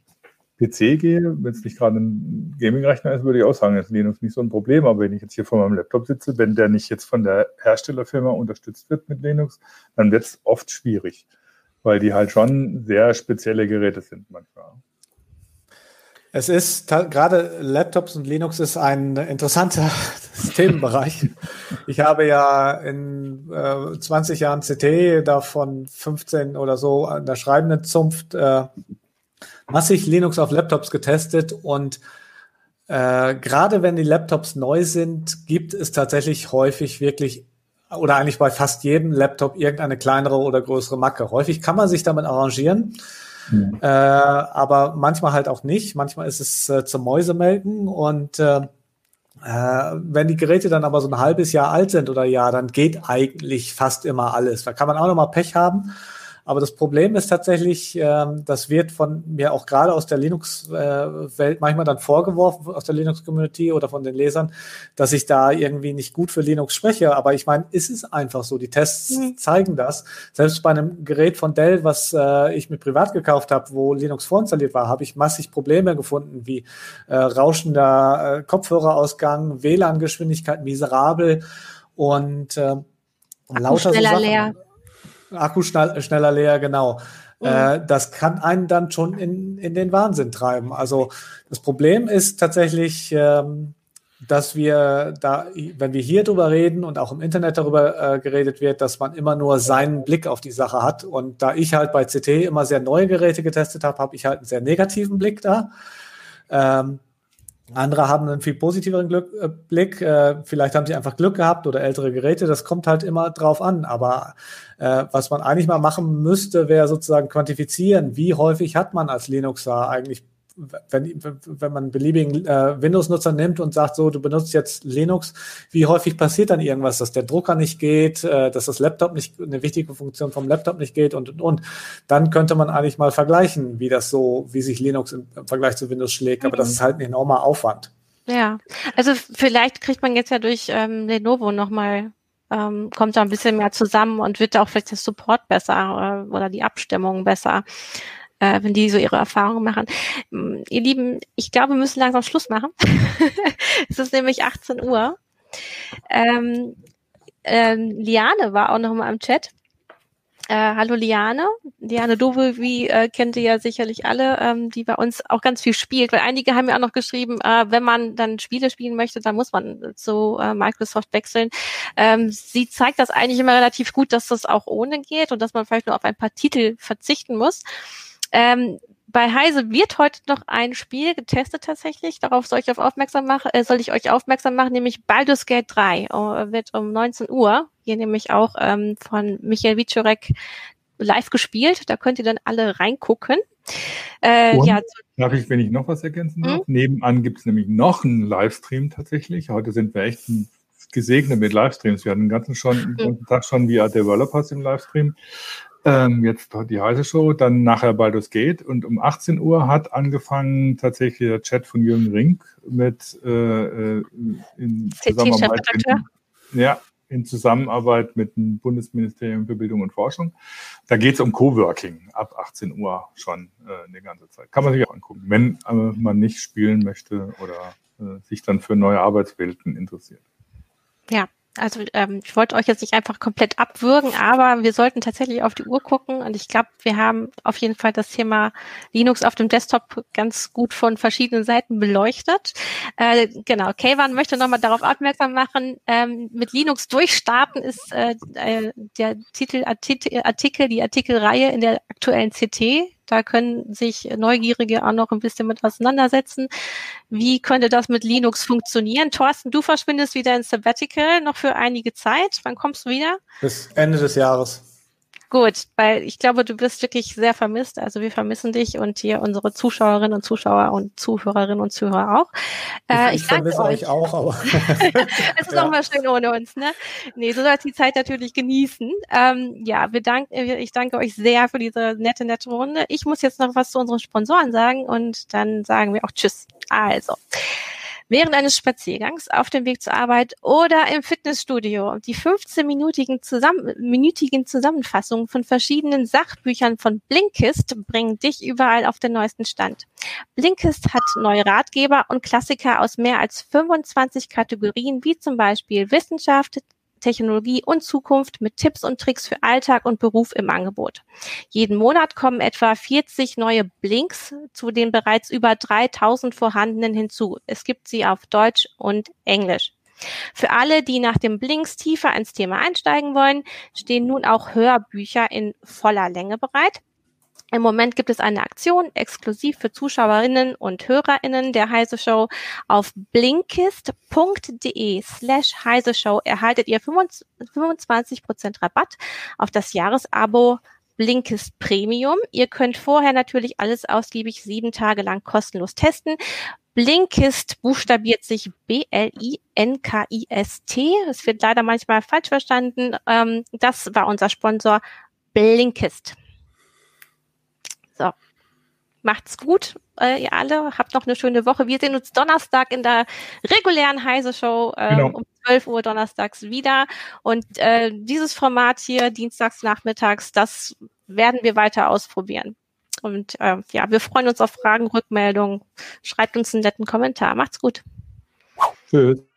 PC gehe, wenn es nicht gerade ein Gaming-Rechner ist, würde ich auch sagen, ist Linux nicht so ein Problem. Aber wenn ich jetzt hier vor meinem Laptop sitze, wenn der nicht jetzt von der Herstellerfirma unterstützt wird mit Linux, dann wird es oft schwierig weil die halt schon sehr spezielle Geräte sind manchmal. Es ist gerade Laptops und Linux ist ein interessanter Themenbereich. Ich habe ja in äh, 20 Jahren CT, davon 15 oder so an der schreibenden Zunft, äh, massig Linux auf Laptops getestet und äh, gerade wenn die Laptops neu sind, gibt es tatsächlich häufig wirklich oder eigentlich bei fast jedem Laptop irgendeine kleinere oder größere Macke. Häufig kann man sich damit arrangieren. Mhm. Äh, aber manchmal halt auch nicht. Manchmal ist es äh, zum Mäusemelken und äh, äh, wenn die Geräte dann aber so ein halbes Jahr alt sind oder ja, dann geht eigentlich fast immer alles. Da kann man auch noch mal Pech haben. Aber das Problem ist tatsächlich, ähm, das wird von mir auch gerade aus der Linux-Welt manchmal dann vorgeworfen, aus der Linux-Community oder von den Lesern, dass ich da irgendwie nicht gut für Linux spreche. Aber ich meine, ist es einfach so. Die Tests mhm. zeigen das. Selbst bei einem Gerät von Dell, was äh, ich mir privat gekauft habe, wo Linux vorinstalliert war, habe ich massig Probleme gefunden, wie äh, rauschender äh, Kopfhörerausgang, WLAN-Geschwindigkeit miserabel und äh, lauter so Sachen. Leer. Akku schnell, schneller leer, genau. Mhm. Äh, das kann einen dann schon in, in den Wahnsinn treiben. Also das Problem ist tatsächlich, ähm, dass wir da, wenn wir hier drüber reden und auch im Internet darüber äh, geredet wird, dass man immer nur seinen Blick auf die Sache hat. Und da ich halt bei CT immer sehr neue Geräte getestet habe, habe ich halt einen sehr negativen Blick da. Ähm, andere haben einen viel positiveren Glück, äh, Blick. Äh, vielleicht haben sie einfach Glück gehabt oder ältere Geräte. Das kommt halt immer drauf an. Aber äh, was man eigentlich mal machen müsste, wäre sozusagen quantifizieren, wie häufig hat man als Linuxer eigentlich wenn, wenn man einen beliebigen äh, Windows-Nutzer nimmt und sagt, so, du benutzt jetzt Linux, wie häufig passiert dann irgendwas, dass der Drucker nicht geht, äh, dass das Laptop nicht, eine wichtige Funktion vom Laptop nicht geht und, und, und. Dann könnte man eigentlich mal vergleichen, wie das so, wie sich Linux im, im Vergleich zu Windows schlägt. Aber mhm. das ist halt ein enormer Aufwand. Ja, also vielleicht kriegt man jetzt ja durch ähm, Lenovo nochmal ähm, kommt da ein bisschen mehr zusammen und wird auch vielleicht der Support besser äh, oder die Abstimmung besser äh, wenn die so ihre Erfahrungen machen. Mm, ihr Lieben, ich glaube, wir müssen langsam Schluss machen. es ist nämlich 18 Uhr. Ähm, ähm, Liane war auch noch mal im Chat. Äh, hallo Liane. Liane Dove, wie äh, kennt ihr ja sicherlich alle, ähm, die bei uns auch ganz viel spielt, weil einige haben ja auch noch geschrieben, äh, wenn man dann Spiele spielen möchte, dann muss man zu äh, Microsoft wechseln. Ähm, sie zeigt das eigentlich immer relativ gut, dass das auch ohne geht und dass man vielleicht nur auf ein paar Titel verzichten muss. Ähm, bei Heise wird heute noch ein Spiel getestet tatsächlich. Darauf soll ich auf aufmerksam machen, äh, soll ich euch aufmerksam machen, nämlich Baldur's Gate 3 uh, wird um 19 Uhr hier nämlich auch ähm, von Michael Wiczorek live gespielt. Da könnt ihr dann alle reingucken. Äh, ja, darf ich, wenn ich noch was ergänzen darf? Mhm. Nebenan gibt es nämlich noch einen Livestream tatsächlich. Heute sind wir echt gesegnet mit Livestreams. Wir hatten den ganzen, schon, den ganzen Tag schon via Developers im Livestream. Ähm, jetzt die heiße Show, dann nachher Baldur's Gate und um 18 Uhr hat angefangen tatsächlich der Chat von Jürgen Rink mit äh, äh in Zusammenarbeit mit, ja, in Zusammenarbeit mit dem Bundesministerium für Bildung und Forschung. Da geht es um Coworking ab 18 Uhr schon äh, eine ganze Zeit. Kann man sich auch angucken, wenn äh, man nicht spielen möchte oder äh, sich dann für neue Arbeitswelten interessiert. Ja, also ähm, ich wollte euch jetzt nicht einfach komplett abwürgen, aber wir sollten tatsächlich auf die Uhr gucken. Und ich glaube, wir haben auf jeden Fall das Thema Linux auf dem Desktop ganz gut von verschiedenen Seiten beleuchtet. Äh, genau, Kayvan möchte nochmal darauf aufmerksam machen, ähm, mit Linux durchstarten ist äh, äh, der Titel Artikel, die Artikelreihe in der aktuellen CT da können sich Neugierige auch noch ein bisschen mit auseinandersetzen. Wie könnte das mit Linux funktionieren? Thorsten, du verschwindest wieder ins Sabbatical noch für einige Zeit. Wann kommst du wieder? Bis Ende des Jahres. Gut, weil ich glaube, du bist wirklich sehr vermisst. Also wir vermissen dich und hier unsere Zuschauerinnen und Zuschauer und Zuhörerinnen und Zuhörer auch. Äh, ich, ich vermisse euch auch, aber es ist ja. auch mal schön ohne uns, ne? Nee, so sollst die Zeit natürlich genießen. Ähm, ja, wir danken, ich danke euch sehr für diese nette, nette Runde. Ich muss jetzt noch was zu unseren Sponsoren sagen und dann sagen wir auch Tschüss. Also während eines Spaziergangs auf dem Weg zur Arbeit oder im Fitnessstudio. Die 15-minütigen zusammen, Zusammenfassungen von verschiedenen Sachbüchern von Blinkist bringen dich überall auf den neuesten Stand. Blinkist hat neue Ratgeber und Klassiker aus mehr als 25 Kategorien, wie zum Beispiel Wissenschaft, Technologie und Zukunft mit Tipps und Tricks für Alltag und Beruf im Angebot. Jeden Monat kommen etwa 40 neue Blinks zu den bereits über 3000 vorhandenen hinzu. Es gibt sie auf Deutsch und Englisch. Für alle, die nach dem Blinks tiefer ins Thema einsteigen wollen, stehen nun auch Hörbücher in voller Länge bereit. Im Moment gibt es eine Aktion exklusiv für Zuschauerinnen und Hörerinnen der Heise Show. Auf blinkist.de slash Heise Show erhaltet ihr 25% Rabatt auf das Jahresabo Blinkist Premium. Ihr könnt vorher natürlich alles ausgiebig sieben Tage lang kostenlos testen. Blinkist buchstabiert sich B-L-I-N-K-I-S-T. Es wird leider manchmal falsch verstanden. Ähm, das war unser Sponsor Blinkist. So. Macht's gut, äh, ihr alle. Habt noch eine schöne Woche. Wir sehen uns Donnerstag in der regulären Heise Show äh, genau. um 12 Uhr donnerstags wieder. Und äh, dieses Format hier, dienstags nachmittags, das werden wir weiter ausprobieren. Und äh, ja, wir freuen uns auf Fragen, Rückmeldungen. Schreibt uns einen netten Kommentar. Macht's gut. Tschüss.